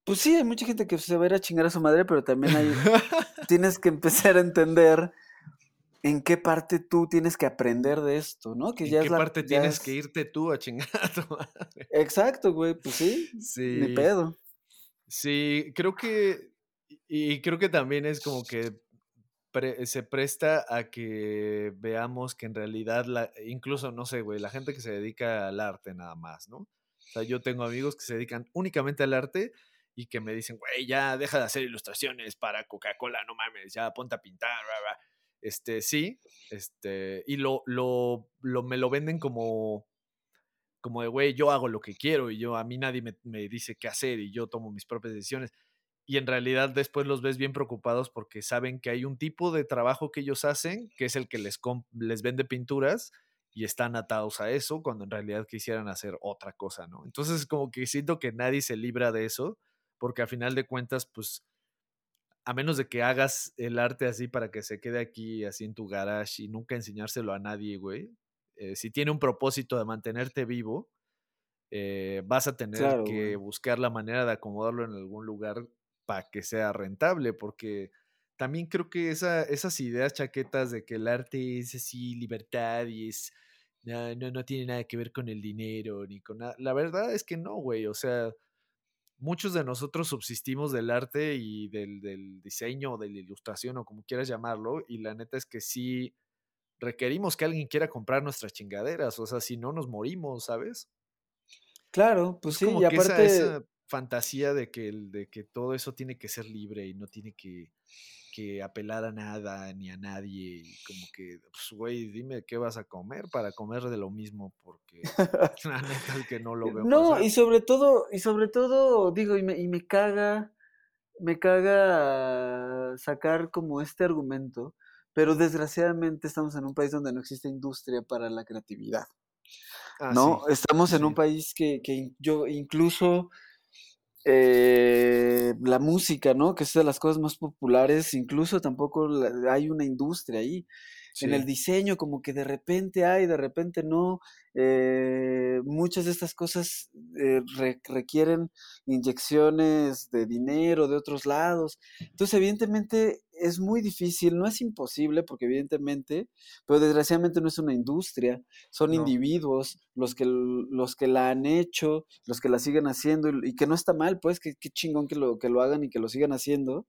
Pues sí, hay mucha gente que se va a ir a chingar a su madre, pero también hay, tienes que empezar a entender en qué parte tú tienes que aprender de esto, ¿no? Que ¿En ya qué es la, parte ya tienes que irte tú a chingar a tu madre? exacto, güey, pues sí, ni Sí, pedo. Sí, creo que, y creo que también es como que pre- se presta a que veamos que en realidad, la, incluso, no sé, güey, la gente que se dedica al arte nada más, ¿no? O sea, yo tengo amigos que se dedican únicamente al arte y que me dicen, güey, ya deja de hacer ilustraciones para Coca-Cola, no mames, ya ponte a pintar, bla, bla". Este, sí, este, y lo, lo, lo, me lo venden como, como de, güey, yo hago lo que quiero y yo, a mí nadie me, dice qué hacer y yo tomo mis propias decisiones. Y en realidad después los ves bien preocupados porque saben que hay un tipo de trabajo que ellos hacen, que es el que les, les vende pinturas y están atados a eso, cuando en realidad quisieran hacer otra cosa, ¿no? Entonces como que siento que nadie se libra de eso, porque a final de cuentas, pues, a menos de que hagas el arte así para que se quede aquí, así en tu garage y nunca enseñárselo a nadie, güey, eh, si tiene un propósito de mantenerte vivo, eh, vas a tener Claro, que güey. buscar la manera de acomodarlo en algún lugar para que sea rentable, porque también creo que esa, esas ideas chaquetas de que el arte es así, libertad y es, no, no, no tiene nada que ver con el dinero, ni con nada. La verdad es que no, güey, o sea, muchos de nosotros subsistimos del arte y del, del diseño o de la ilustración o como quieras llamarlo, y la neta es que sí requerimos que alguien quiera comprar nuestras chingaderas, o sea, si no nos morimos, ¿sabes? Claro, pues Entonces, sí, y como que esa, aparte, esa fantasía de que, el- de que todo eso tiene que ser libre y no tiene que, que apelar a nada ni a nadie, y como que, pues, güey, dime qué vas a comer para comer de lo mismo, porque la neta es que no lo veo no, pasar. y sobre todo, y sobre todo, digo, y me, y me caga, me caga sacar como este argumento, pero desgraciadamente estamos en un país donde no existe industria para la creatividad, Ah, sí, ¿no? Estamos en un país que, que yo incluso eh, la música, ¿no? Que es de las cosas más populares, incluso tampoco la- hay una industria ahí. En el diseño, como que de repente hay, de repente no. eh, muchas de estas cosas eh, re- requieren inyecciones de dinero de otros lados. Entonces, evidentemente, es muy difícil, no es imposible, porque evidentemente, pero desgraciadamente no es una industria, son no, individuos los que, los que la han hecho, los que la siguen haciendo, y, y que no está mal, pues, que qué chingón que lo, que lo hagan y que lo sigan haciendo.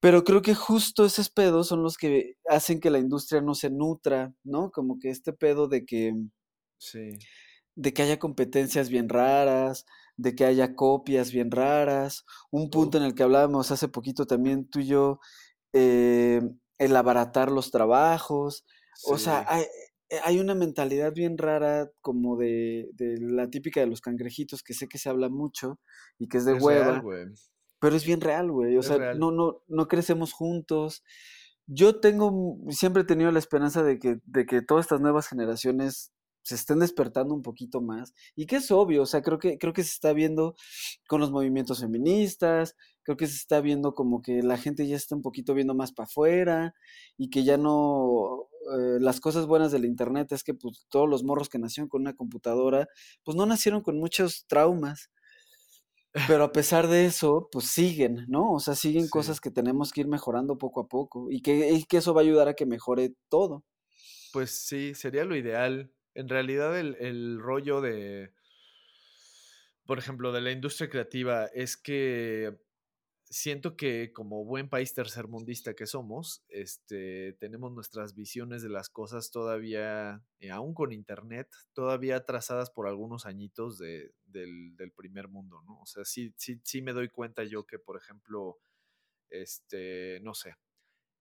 Pero creo que justo esos pedos son los que hacen que la industria no se nutra, ¿no? Como que este pedo de que, sí, de que haya competencias bien raras, de que haya copias bien raras. Un punto en el que hablábamos hace poquito también tú y yo, eh, el abaratar los trabajos. O sea, hay, eh, hay una mentalidad bien rara como de, de la típica de los cangrejitos, que sé que se habla mucho y que es de es hueva, pero es bien real, güey. O es sea, real. no, no, no crecemos juntos. Yo tengo, siempre he tenido la esperanza de que, de que todas estas nuevas generaciones se estén despertando un poquito más. Y que es obvio, o sea, creo que, creo que se está viendo con los movimientos feministas, creo que se está viendo como que la gente ya está un poquito viendo más para afuera y que ya no... eh, las cosas buenas del internet es que pues, todos los morros que nacieron con una computadora, pues no nacieron con muchos traumas. Pero a pesar de eso, pues siguen, ¿no? O sea, siguen Sí, cosas que tenemos que ir mejorando poco a poco y que, y que eso va a ayudar a que mejore todo. pues sí, sería lo ideal. En realidad el, el rollo de, por ejemplo, de la industria creativa es que siento que como buen país tercermundista que somos, este, tenemos nuestras visiones de las cosas todavía, eh, aún con internet, todavía trazadas por algunos añitos de, del, del primer mundo, ¿no? O sea, sí, sí, sí me doy cuenta yo que, por ejemplo, este, no sé,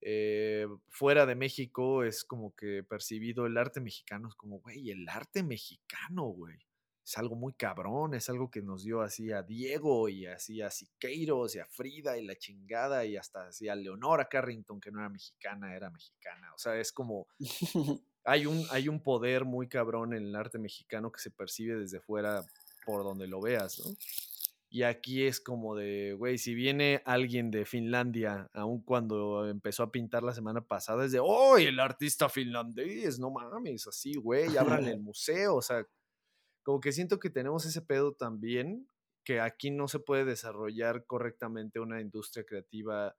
eh, fuera de México es como que percibido el arte mexicano, es como, güey, el arte mexicano, güey. Es algo muy cabrón, es algo que nos dio así a Diego y así a Siqueiros y a Frida y la chingada y hasta así a Leonora Carrington, que no era mexicana, era mexicana. O sea, es como, hay un, hay un poder muy cabrón en el arte mexicano que se percibe desde fuera por donde lo veas, ¿no? Y aquí es como de, güey, si viene alguien de Finlandia, aun cuando empezó a pintar la semana pasada, es de, ¡oh, el artista finlandés! No mames, así, güey, abran el museo. O sea, como que siento que tenemos ese pedo también, que aquí no se puede desarrollar correctamente una industria creativa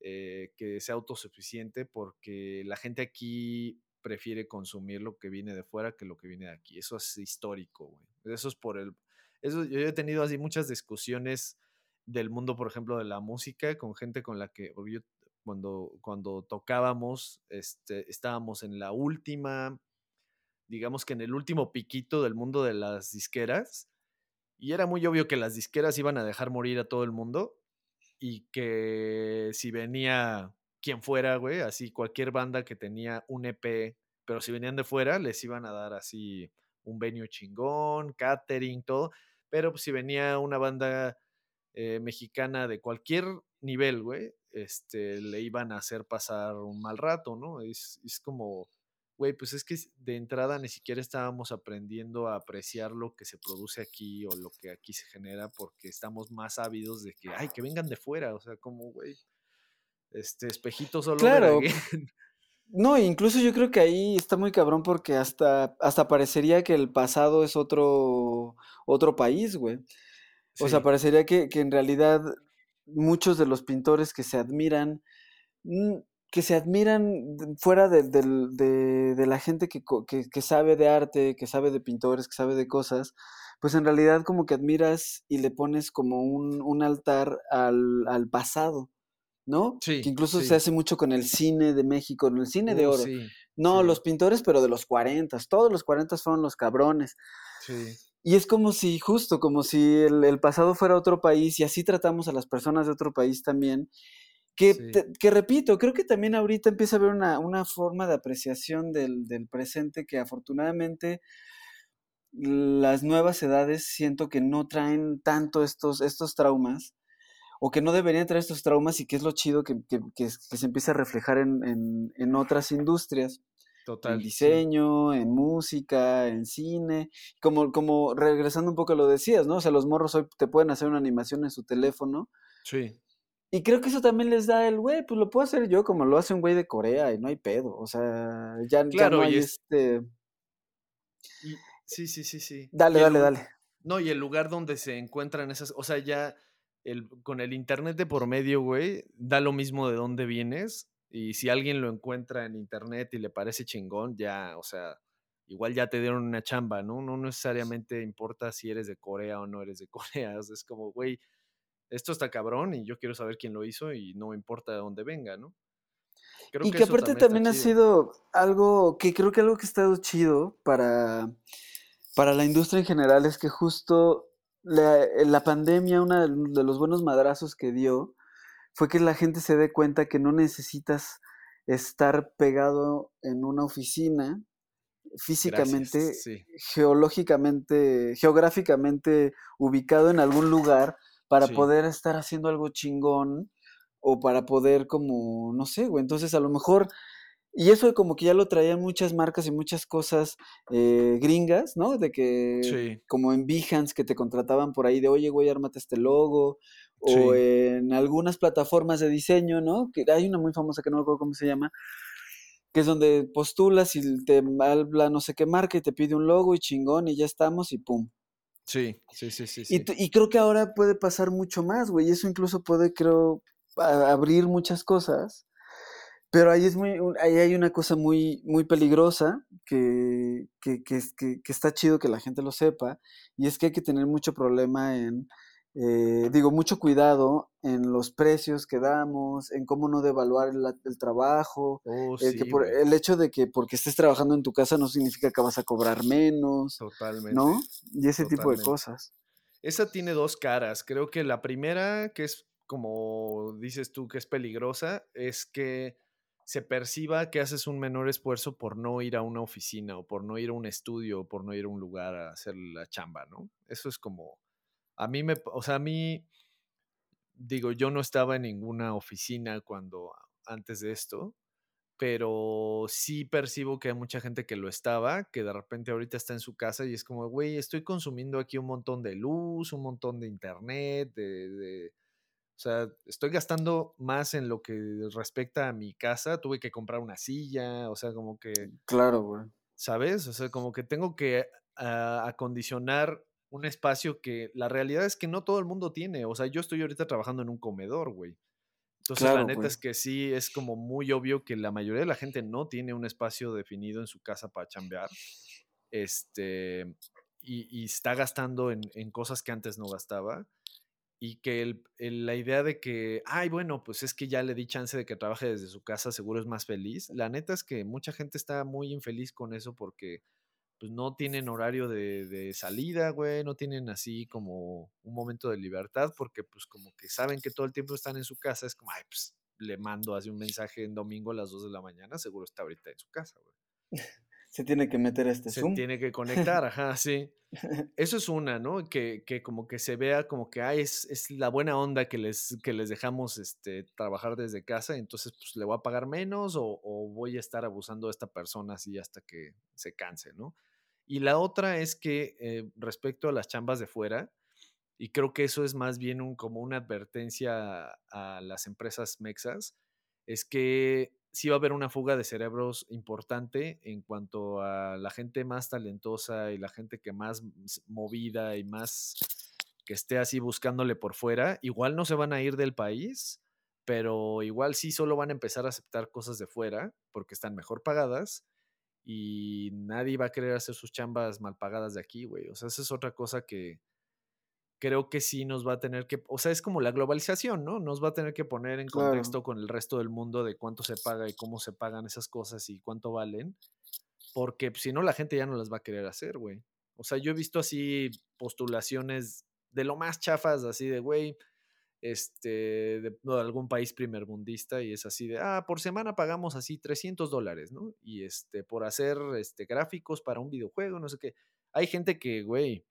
eh, que sea autosuficiente porque la gente aquí prefiere consumir lo que viene de fuera que lo que viene de aquí. Eso es histórico, güey. Eso es por el... Eso, yo he tenido así muchas discusiones del mundo, por ejemplo, de la música, con gente con la que yo, cuando, cuando tocábamos, este, estábamos en la última, digamos que en el último piquito del mundo de las disqueras, y era muy obvio que las disqueras iban a dejar morir a todo el mundo y que si venía quien fuera, güey, así cualquier banda que tenía un EP, pero si venían de fuera, les iban a dar así un venue chingón, catering, todo. Pero pues, si venía una banda eh, mexicana de cualquier nivel, güey, este, le iban a hacer pasar un mal rato, ¿no? Es, es como, güey, pues es que de entrada ni siquiera estábamos aprendiendo a apreciar lo que se produce aquí o lo que aquí se genera porque estamos más ávidos de que, ay, que vengan de fuera, o sea, como, güey, este espejito solo. Claro. No, incluso yo creo que ahí está muy cabrón porque hasta, hasta parecería que el pasado es otro, otro país, güey. O sea, parecería que, que, en realidad muchos de los pintores que se admiran, mm, que se admiran fuera de, de, de la gente que, que, que, sabe de arte, que sabe de pintores, que sabe de cosas, pues en realidad como que admiras y le pones como un, un altar al, al pasado. ¿No? Sí, que incluso sí. se hace mucho con el cine de México, en el cine de Uh, oro. sí, no, los pintores, pero de los 40, todos los 40 fueron los cabrones. Y es como si, justo, como si el, el, pasado fuera otro país y así tratamos a las personas de otro país también. Que, te- que repito, creo que también ahorita empieza a haber una, una forma de apreciación del, del presente que afortunadamente las nuevas edades siento que no traen tanto estos, estos traumas o que no deberían traer estos traumas y que es lo chido que, que- que se empieza a reflejar en, en- en otras industrias, Total. en sí. diseño, en música, en cine, como, como regresando un poco a lo decías, ¿no? O sea, los morros hoy te pueden hacer una animación en su teléfono Sí. y creo que eso también les da el, güey, pues lo puedo hacer yo como lo hace un güey de Corea y no hay pedo, o sea, ya, ya no hay es- este... Sí, sí, sí, sí. Dale, el dale, dale. No, y el lugar donde se encuentran esas, o sea, ya el, con el internet de por medio, güey, da lo mismo de dónde vienes. Y si alguien lo encuentra en internet y le parece chingón, ya, o sea, igual ya te dieron una chamba, ¿no? No necesariamente importa si eres de Corea o no eres de Corea. o sea, es como, güey, esto está cabrón y yo quiero saber quién lo hizo y no importa de dónde venga, ¿no? Creo Y que eso aparte está también ha sido algo que creo que algo que ha estado chido para, para la industria en general es que justo la, la pandemia, uno de los buenos madrazos que dio fue que la gente se dé cuenta que no necesitas estar pegado en una oficina físicamente, Gracias, sí. geológicamente, geográficamente ubicado en algún lugar para Sí. poder estar haciendo algo chingón o para poder como, no sé, güey, entonces a lo mejor, y eso como que ya lo traían muchas marcas y muchas cosas eh, gringas, ¿no? De que, Sí. como en Behance, que te contrataban por ahí de, oye, güey, ármate este logo, o Sí. en algunas plataformas de diseño, ¿no? Que hay una muy famosa que no me acuerdo cómo se llama, que es donde postulas y te habla no sé qué marca y te pide un logo y chingón y ya estamos y pum. Sí, sí, sí, sí. Y, sí. y creo que ahora puede pasar mucho más, güey. y Eso incluso puede, creo, abrir muchas cosas. Pero ahí es muy, ahí hay una cosa muy, muy peligrosa que, que, que, que- que está chido que la gente lo sepa. Y es que hay que tener mucho problema en, eh, digo, mucho cuidado en los precios que damos, en cómo no devaluar el, el trabajo. Oh, El, que sí, por- güey, el hecho de que porque estés trabajando en tu casa no significa que vas a cobrar menos, totalmente. ¿no? Y ese tipo de cosas. Esa tiene dos caras. Creo que la primera, que es como dices tú, que es peligrosa, es que se perciba que haces un menor esfuerzo por no ir a una oficina o por no ir a un estudio o por no ir a un lugar a hacer la chamba, ¿no? Eso es como, a mí me, o sea, a mí, digo, yo no estaba en ninguna oficina cuando, antes de esto, pero sí percibo que hay mucha gente que lo estaba, que de repente ahorita está en su casa y es como, güey, estoy consumiendo aquí un montón de luz, un montón de internet, de, de, o sea, estoy gastando más en lo que respecta a mi casa, tuve que comprar una silla, o sea, como que... Claro, güey. ¿Sabes? O sea, como que tengo que ah, acondicionar un espacio que la realidad es que no todo el mundo tiene, o sea, yo estoy ahorita trabajando en un comedor, güey. Entonces, la neta güey. es que sí, es como muy obvio que la mayoría de la gente no tiene un espacio definido en su casa para chambear. Este, y, y está gastando en, en cosas que antes no gastaba. Y que el- la idea de que, ay, bueno, pues es que ya le di chance de que trabaje desde su casa, seguro es más feliz. La neta es que mucha gente está muy infeliz con eso porque pues no tienen horario de, de salida, güey, no tienen así como un momento de libertad porque pues como que saben que todo el tiempo están en su casa, es como, ay, pues le mando así un mensaje en domingo a las 2 de la mañana, seguro está ahorita en su casa, güey. Se tiene que meter a este Se Zoom. tiene que conectar, ajá, sí. Eso es una, ¿no? Que, que como que se vea como que, ay, es, es la buena onda que les, que les dejamos este, trabajar desde casa, entonces pues le voy a pagar menos o, o voy a estar abusando de esta persona así hasta que se canse, ¿no? Y la otra es que eh, respecto a las chambas de fuera, y creo que eso es más bien un, como una advertencia a, a las empresas mexas, es que sí va a haber una fuga de cerebros importante en cuanto a la gente más talentosa y la gente que más movida y más que esté así buscándole por fuera. Igual no se van a ir del país, pero igual sí solo van a empezar a aceptar cosas de fuera porque están mejor pagadas y nadie va a querer hacer sus chambas mal pagadas de aquí, güey. O sea, esa es otra cosa que creo que sí nos va a tener que, o sea, es como la globalización, ¿no? Nos va a tener que poner en Claro. contexto con el resto del mundo de cuánto se paga y cómo se pagan esas cosas y cuánto valen, porque pues, si no la gente ya no las va a querer hacer, güey. O sea, yo he visto así postulaciones de lo más chafas, así de, güey, este, de, no, de algún país primermundista y es así de, ah, por semana pagamos así 300 dólares, ¿no? Y este, por hacer este, gráficos para un videojuego, no sé qué. Hay gente que, güey,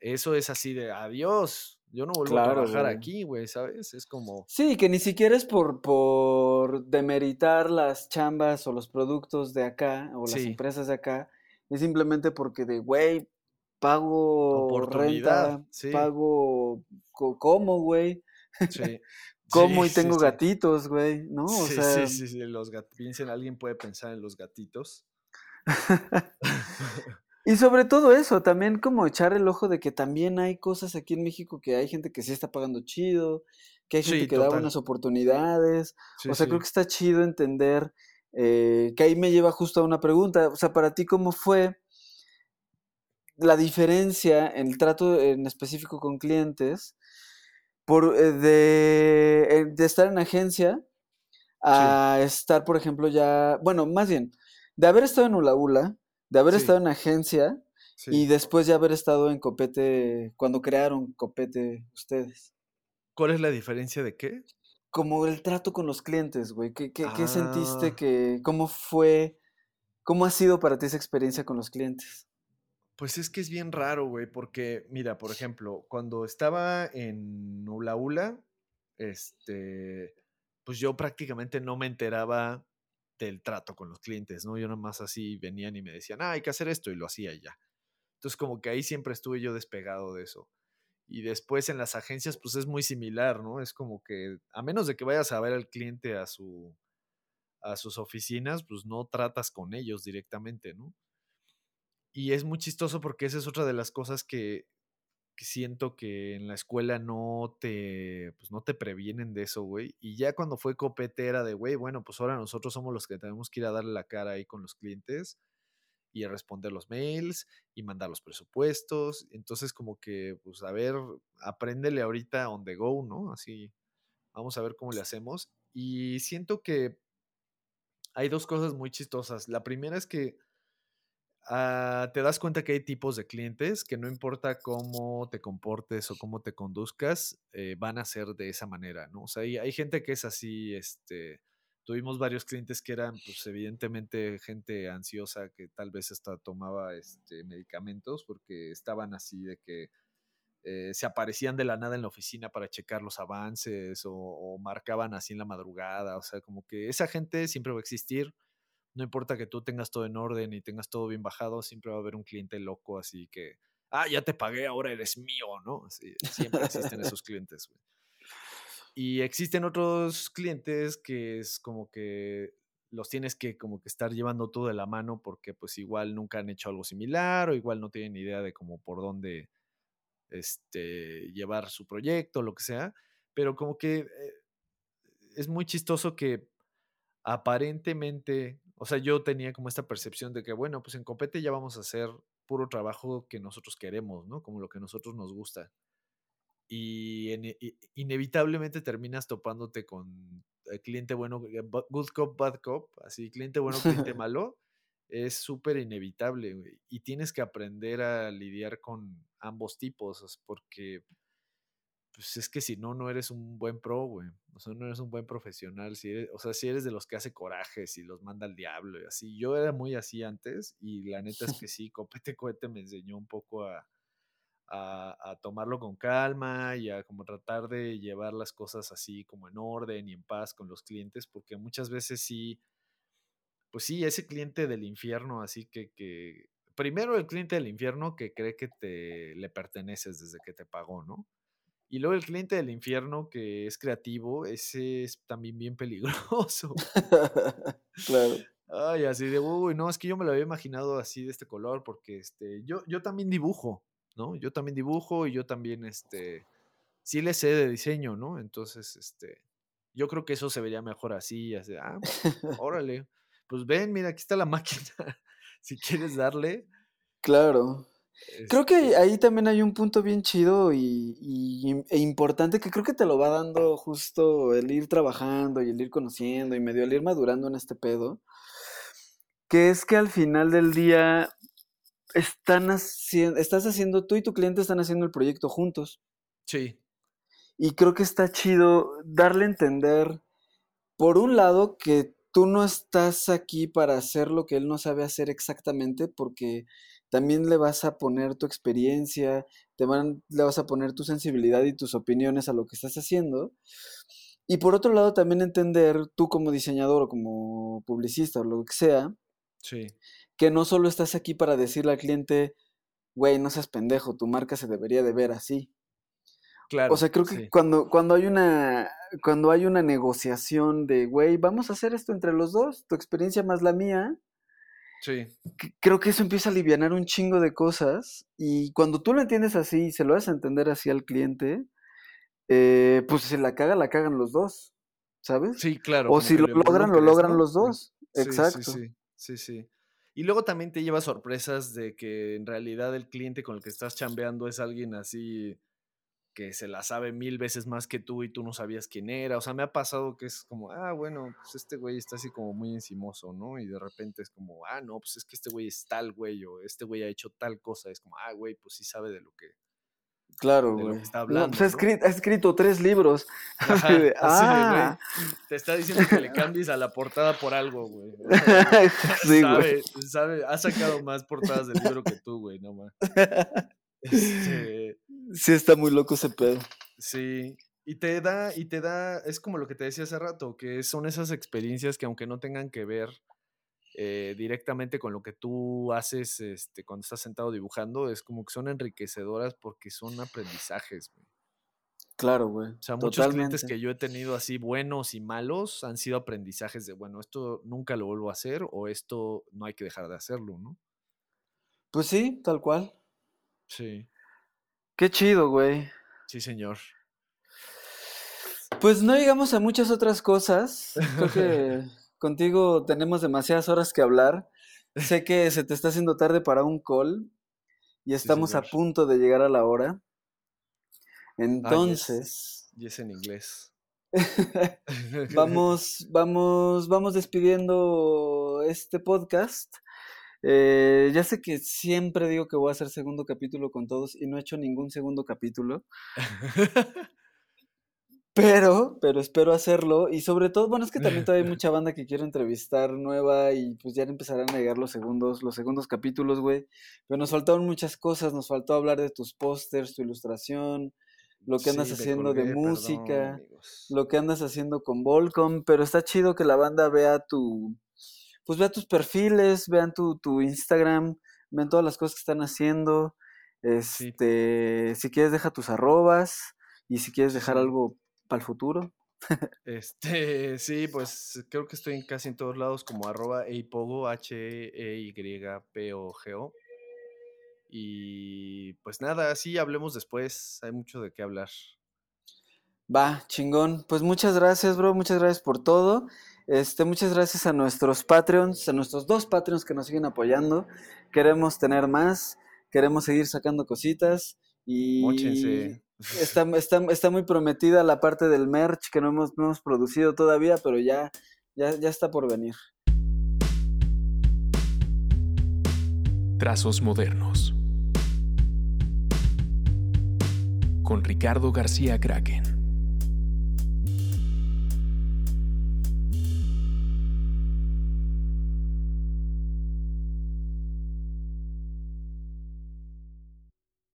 eso es así de, adiós, yo no vuelvo a trabajar güey. aquí, güey, ¿sabes? Es como, Sí, que ni siquiera es por, por demeritar las chambas o los productos de acá o las Sí. empresas de acá. Es simplemente porque de, güey, pago renta, sí. pago, co- como, güey, sí. como sí, y tengo sí, gatitos, güey, ¿no? O Sí, sea, sí, sí, sí, los gat- piensen, alguien puede pensar en los gatitos. Y sobre todo eso, también como echar el ojo de que también hay cosas aquí en México que hay gente que sí está pagando chido, que hay gente Sí, que da buenas oportunidades. Sí, o sea, sí. creo que está chido entender eh, que ahí me lleva justo a una pregunta. O sea, para ti, ¿cómo fue la diferencia en el trato en específico con clientes por, eh, de, eh, de estar en agencia a estar, por ejemplo, ya, bueno, más bien, de haber estado en Ula Ula, de haber Sí. estado en agencia Sí. y después de haber estado en Copete, cuando crearon Copete ustedes? ¿Cuál es la diferencia de qué? Como el trato con los clientes, güey. ¿Qué, qué, qué sentiste Ah. que, cómo fue, cómo ha sido para ti esa experiencia con los clientes? Pues es que es bien raro, güey, porque, mira, por ejemplo, cuando estaba en Ula Ula, este, pues yo prácticamente no me enteraba del trato con los clientes, ¿no? Yo nomás así venían y me decían, ah, hay que hacer esto, y lo hacía y ya. Entonces, como que ahí siempre estuve yo despegado de eso. Y después en las agencias, pues es muy similar, ¿no? Es como que, a menos de que vayas a ver al cliente a su a sus oficinas, pues no tratas con ellos directamente, ¿no? Y es muy chistoso porque esa es otra de las cosas que siento que en la escuela no te, pues no te previenen de eso, güey. Y ya cuando fue copete era de, güey, bueno, pues ahora nosotros somos los que tenemos que ir a darle la cara ahí con los clientes y a responder los mails y mandar los presupuestos. Entonces como que, pues a ver, apréndele ahorita on the go, ¿no? Así, vamos a ver cómo le hacemos. Y siento que hay dos cosas muy chistosas. La primera es que ah, te das cuenta que hay tipos de clientes que no importa cómo te comportes o cómo te conduzcas, eh, van a ser de esa manera, ¿no? O sea, hay, gente que es así, este, tuvimos varios clientes que eran, pues evidentemente, gente ansiosa que tal vez hasta tomaba este, medicamentos porque estaban así de que eh, se aparecían de la nada en la oficina para checar los avances o, o marcaban así en la madrugada. O sea, como que esa gente siempre va a existir. No importa que tú tengas todo en orden y tengas todo bien bajado, siempre va a haber un cliente loco así que, ah, ya te pagué, ahora eres mío, ¿no? Siempre existen esos clientes. Y existen otros clientes que es como que los tienes que como que estar llevando todo de la mano porque pues igual nunca han hecho algo similar o igual no tienen idea de cómo por dónde este, llevar su proyecto, lo que sea. Pero como que eh, es muy chistoso que aparentemente, o sea, yo tenía como esta percepción de que, bueno, pues en Copete ya vamos a hacer puro trabajo que nosotros queremos, ¿no? Como lo que a nosotros nos gusta y, inevitablemente terminas topándote con el cliente bueno, eh, good cop, bad cop, así, cliente bueno, cliente malo, es súper inevitable, Y tienes que aprender a lidiar con ambos tipos, porque pues es que si no, no eres un buen pro, güey. O sea, no eres un buen profesional. Si o sea, si eres de los que hace corajes y los manda al diablo y así. Yo era muy así antes y la neta es que sí, Copete Cohete me enseñó un poco a, a, tomarlo con calma y a como tratar de llevar las cosas así como en orden y en paz con los clientes, porque muchas veces sí, pues sí, ese cliente del infierno, así que, que primero el cliente del infierno que cree que te le perteneces desde que te pagó, ¿no? Y luego el cliente del infierno que es creativo, ese es también bien peligroso. claro. Ay, así de, uy, no, es que yo me lo había imaginado así de este color, porque este, yo, yo también dibujo, ¿no? Yo también dibujo y yo también, este, sí le sé de diseño, ¿no? Entonces, este, yo creo que eso se vería mejor así, así, ah, órale, pues ven, mira, aquí está la máquina, si quieres darle. Claro. Creo que Este ahí también hay un punto bien chido y, y- e importante que creo que te lo va dando justo el ir trabajando y el ir conociendo y medio el ir madurando en este pedo, que es que al final del día están haciendo, estás haciendo, tú y tu cliente están haciendo el proyecto juntos. Sí, Y creo que está chido darle a entender, por un lado, que tú no estás aquí para hacer lo que él no sabe hacer exactamente, porque también le vas a poner tu experiencia, te van, le vas a poner tu sensibilidad y tus opiniones a lo que estás haciendo. Y por otro lado, también entender, tú como diseñador o como publicista o lo que sea, sí, que no solo estás aquí para decirle al cliente, güey, no seas pendejo, tu marca se debería de ver así. claro. O sea, creo que sí, cuando, cuando hay una, cuando hay una negociación de, güey, vamos a hacer esto entre los dos, tu experiencia más la mía, sí, creo que eso empieza a alivianar un chingo de cosas. Y cuando tú lo entiendes así y se lo haces entender así al cliente, eh, pues si la caga, la cagan los dos, ¿sabes? sí, claro. O si lo logran, lo logran los dos. sí, sí, Exacto. sí, sí, sí. Y luego también te lleva sorpresas de que en realidad el cliente con el que estás chambeando es alguien así que se la sabe mil veces más que tú y tú no sabías quién era. O sea, me ha pasado que es como, ah, bueno, pues este güey está así como muy encimoso, ¿no? Y de repente es como, ah, no, pues es que este güey es tal güey o este güey ha hecho tal cosa. Es como, ah, güey, pues sí sabe de lo que, Claro, de lo güey. que está No, pues hablando, ha ¿no? escrito, ha escrito tres libros. Ajá, así güey, ah, te está diciendo que le cambies a la portada por algo, güey. O sea, sí, güey. sabe, sabe, ha sacado más portadas del libro que tú, güey, no más. Este, Sí está muy loco ese pedo. sí, y te da, y te da, es como lo que te decía hace rato, que son esas experiencias que aunque no tengan que ver eh, directamente con lo que tú haces este, cuando estás sentado dibujando, es como que son enriquecedoras porque son aprendizajes, güey. Claro, güey. O sea, muchos clientes que yo he tenido así buenos y malos han sido aprendizajes de, bueno, esto nunca lo vuelvo a hacer o esto no hay que dejar de hacerlo, ¿no? Pues sí, tal cual. Sí, Qué chido, güey. sí, señor. Pues no llegamos a muchas otras cosas. Creo que contigo tenemos demasiadas horas que hablar. Sé que se te está haciendo tarde para un call y estamos a punto de llegar a la hora. Ah, yes. Entonces, Y es en inglés. vamos, vamos, vamos despidiendo este podcast. Eh, ya sé que siempre digo que voy a hacer segundo capítulo con todos y no he hecho ningún segundo capítulo. Pero, pero espero hacerlo. Y sobre todo, bueno, es que también todavía hay mucha banda que quiero entrevistar nueva y pues ya empezarán a llegar los segundos, los segundos capítulos, güey. Pero nos faltaron muchas cosas, nos faltó hablar de tus pósters, tu ilustración, lo que andas Sí, haciendo de colgué, música, lo que andas haciendo con Volcom, pero está chido que la banda vea tu, pues vea tus perfiles, vean tu, tu Instagram, vean todas las cosas que están haciendo. Sí. Este, si quieres deja tus arrobas y si quieres dejar algo para el futuro. Este, sí, pues creo que estoy en casi en todos lados como arroba eipogo, H-E-Y-P-O-G-O. Y pues nada, sí, hablemos después, hay mucho de qué hablar. Va, chingón. Pues muchas gracias, bro. Muchas gracias por todo. Este, muchas gracias a nuestros Patreons, a nuestros dos Patreons que nos siguen apoyando. Queremos tener más, queremos seguir sacando cositas y Móchense. está, está, está muy prometida la parte del merch que no hemos, no hemos producido todavía, pero ya, ya, ya está por venir. Trazos modernos. Con Ricardo García Kraken.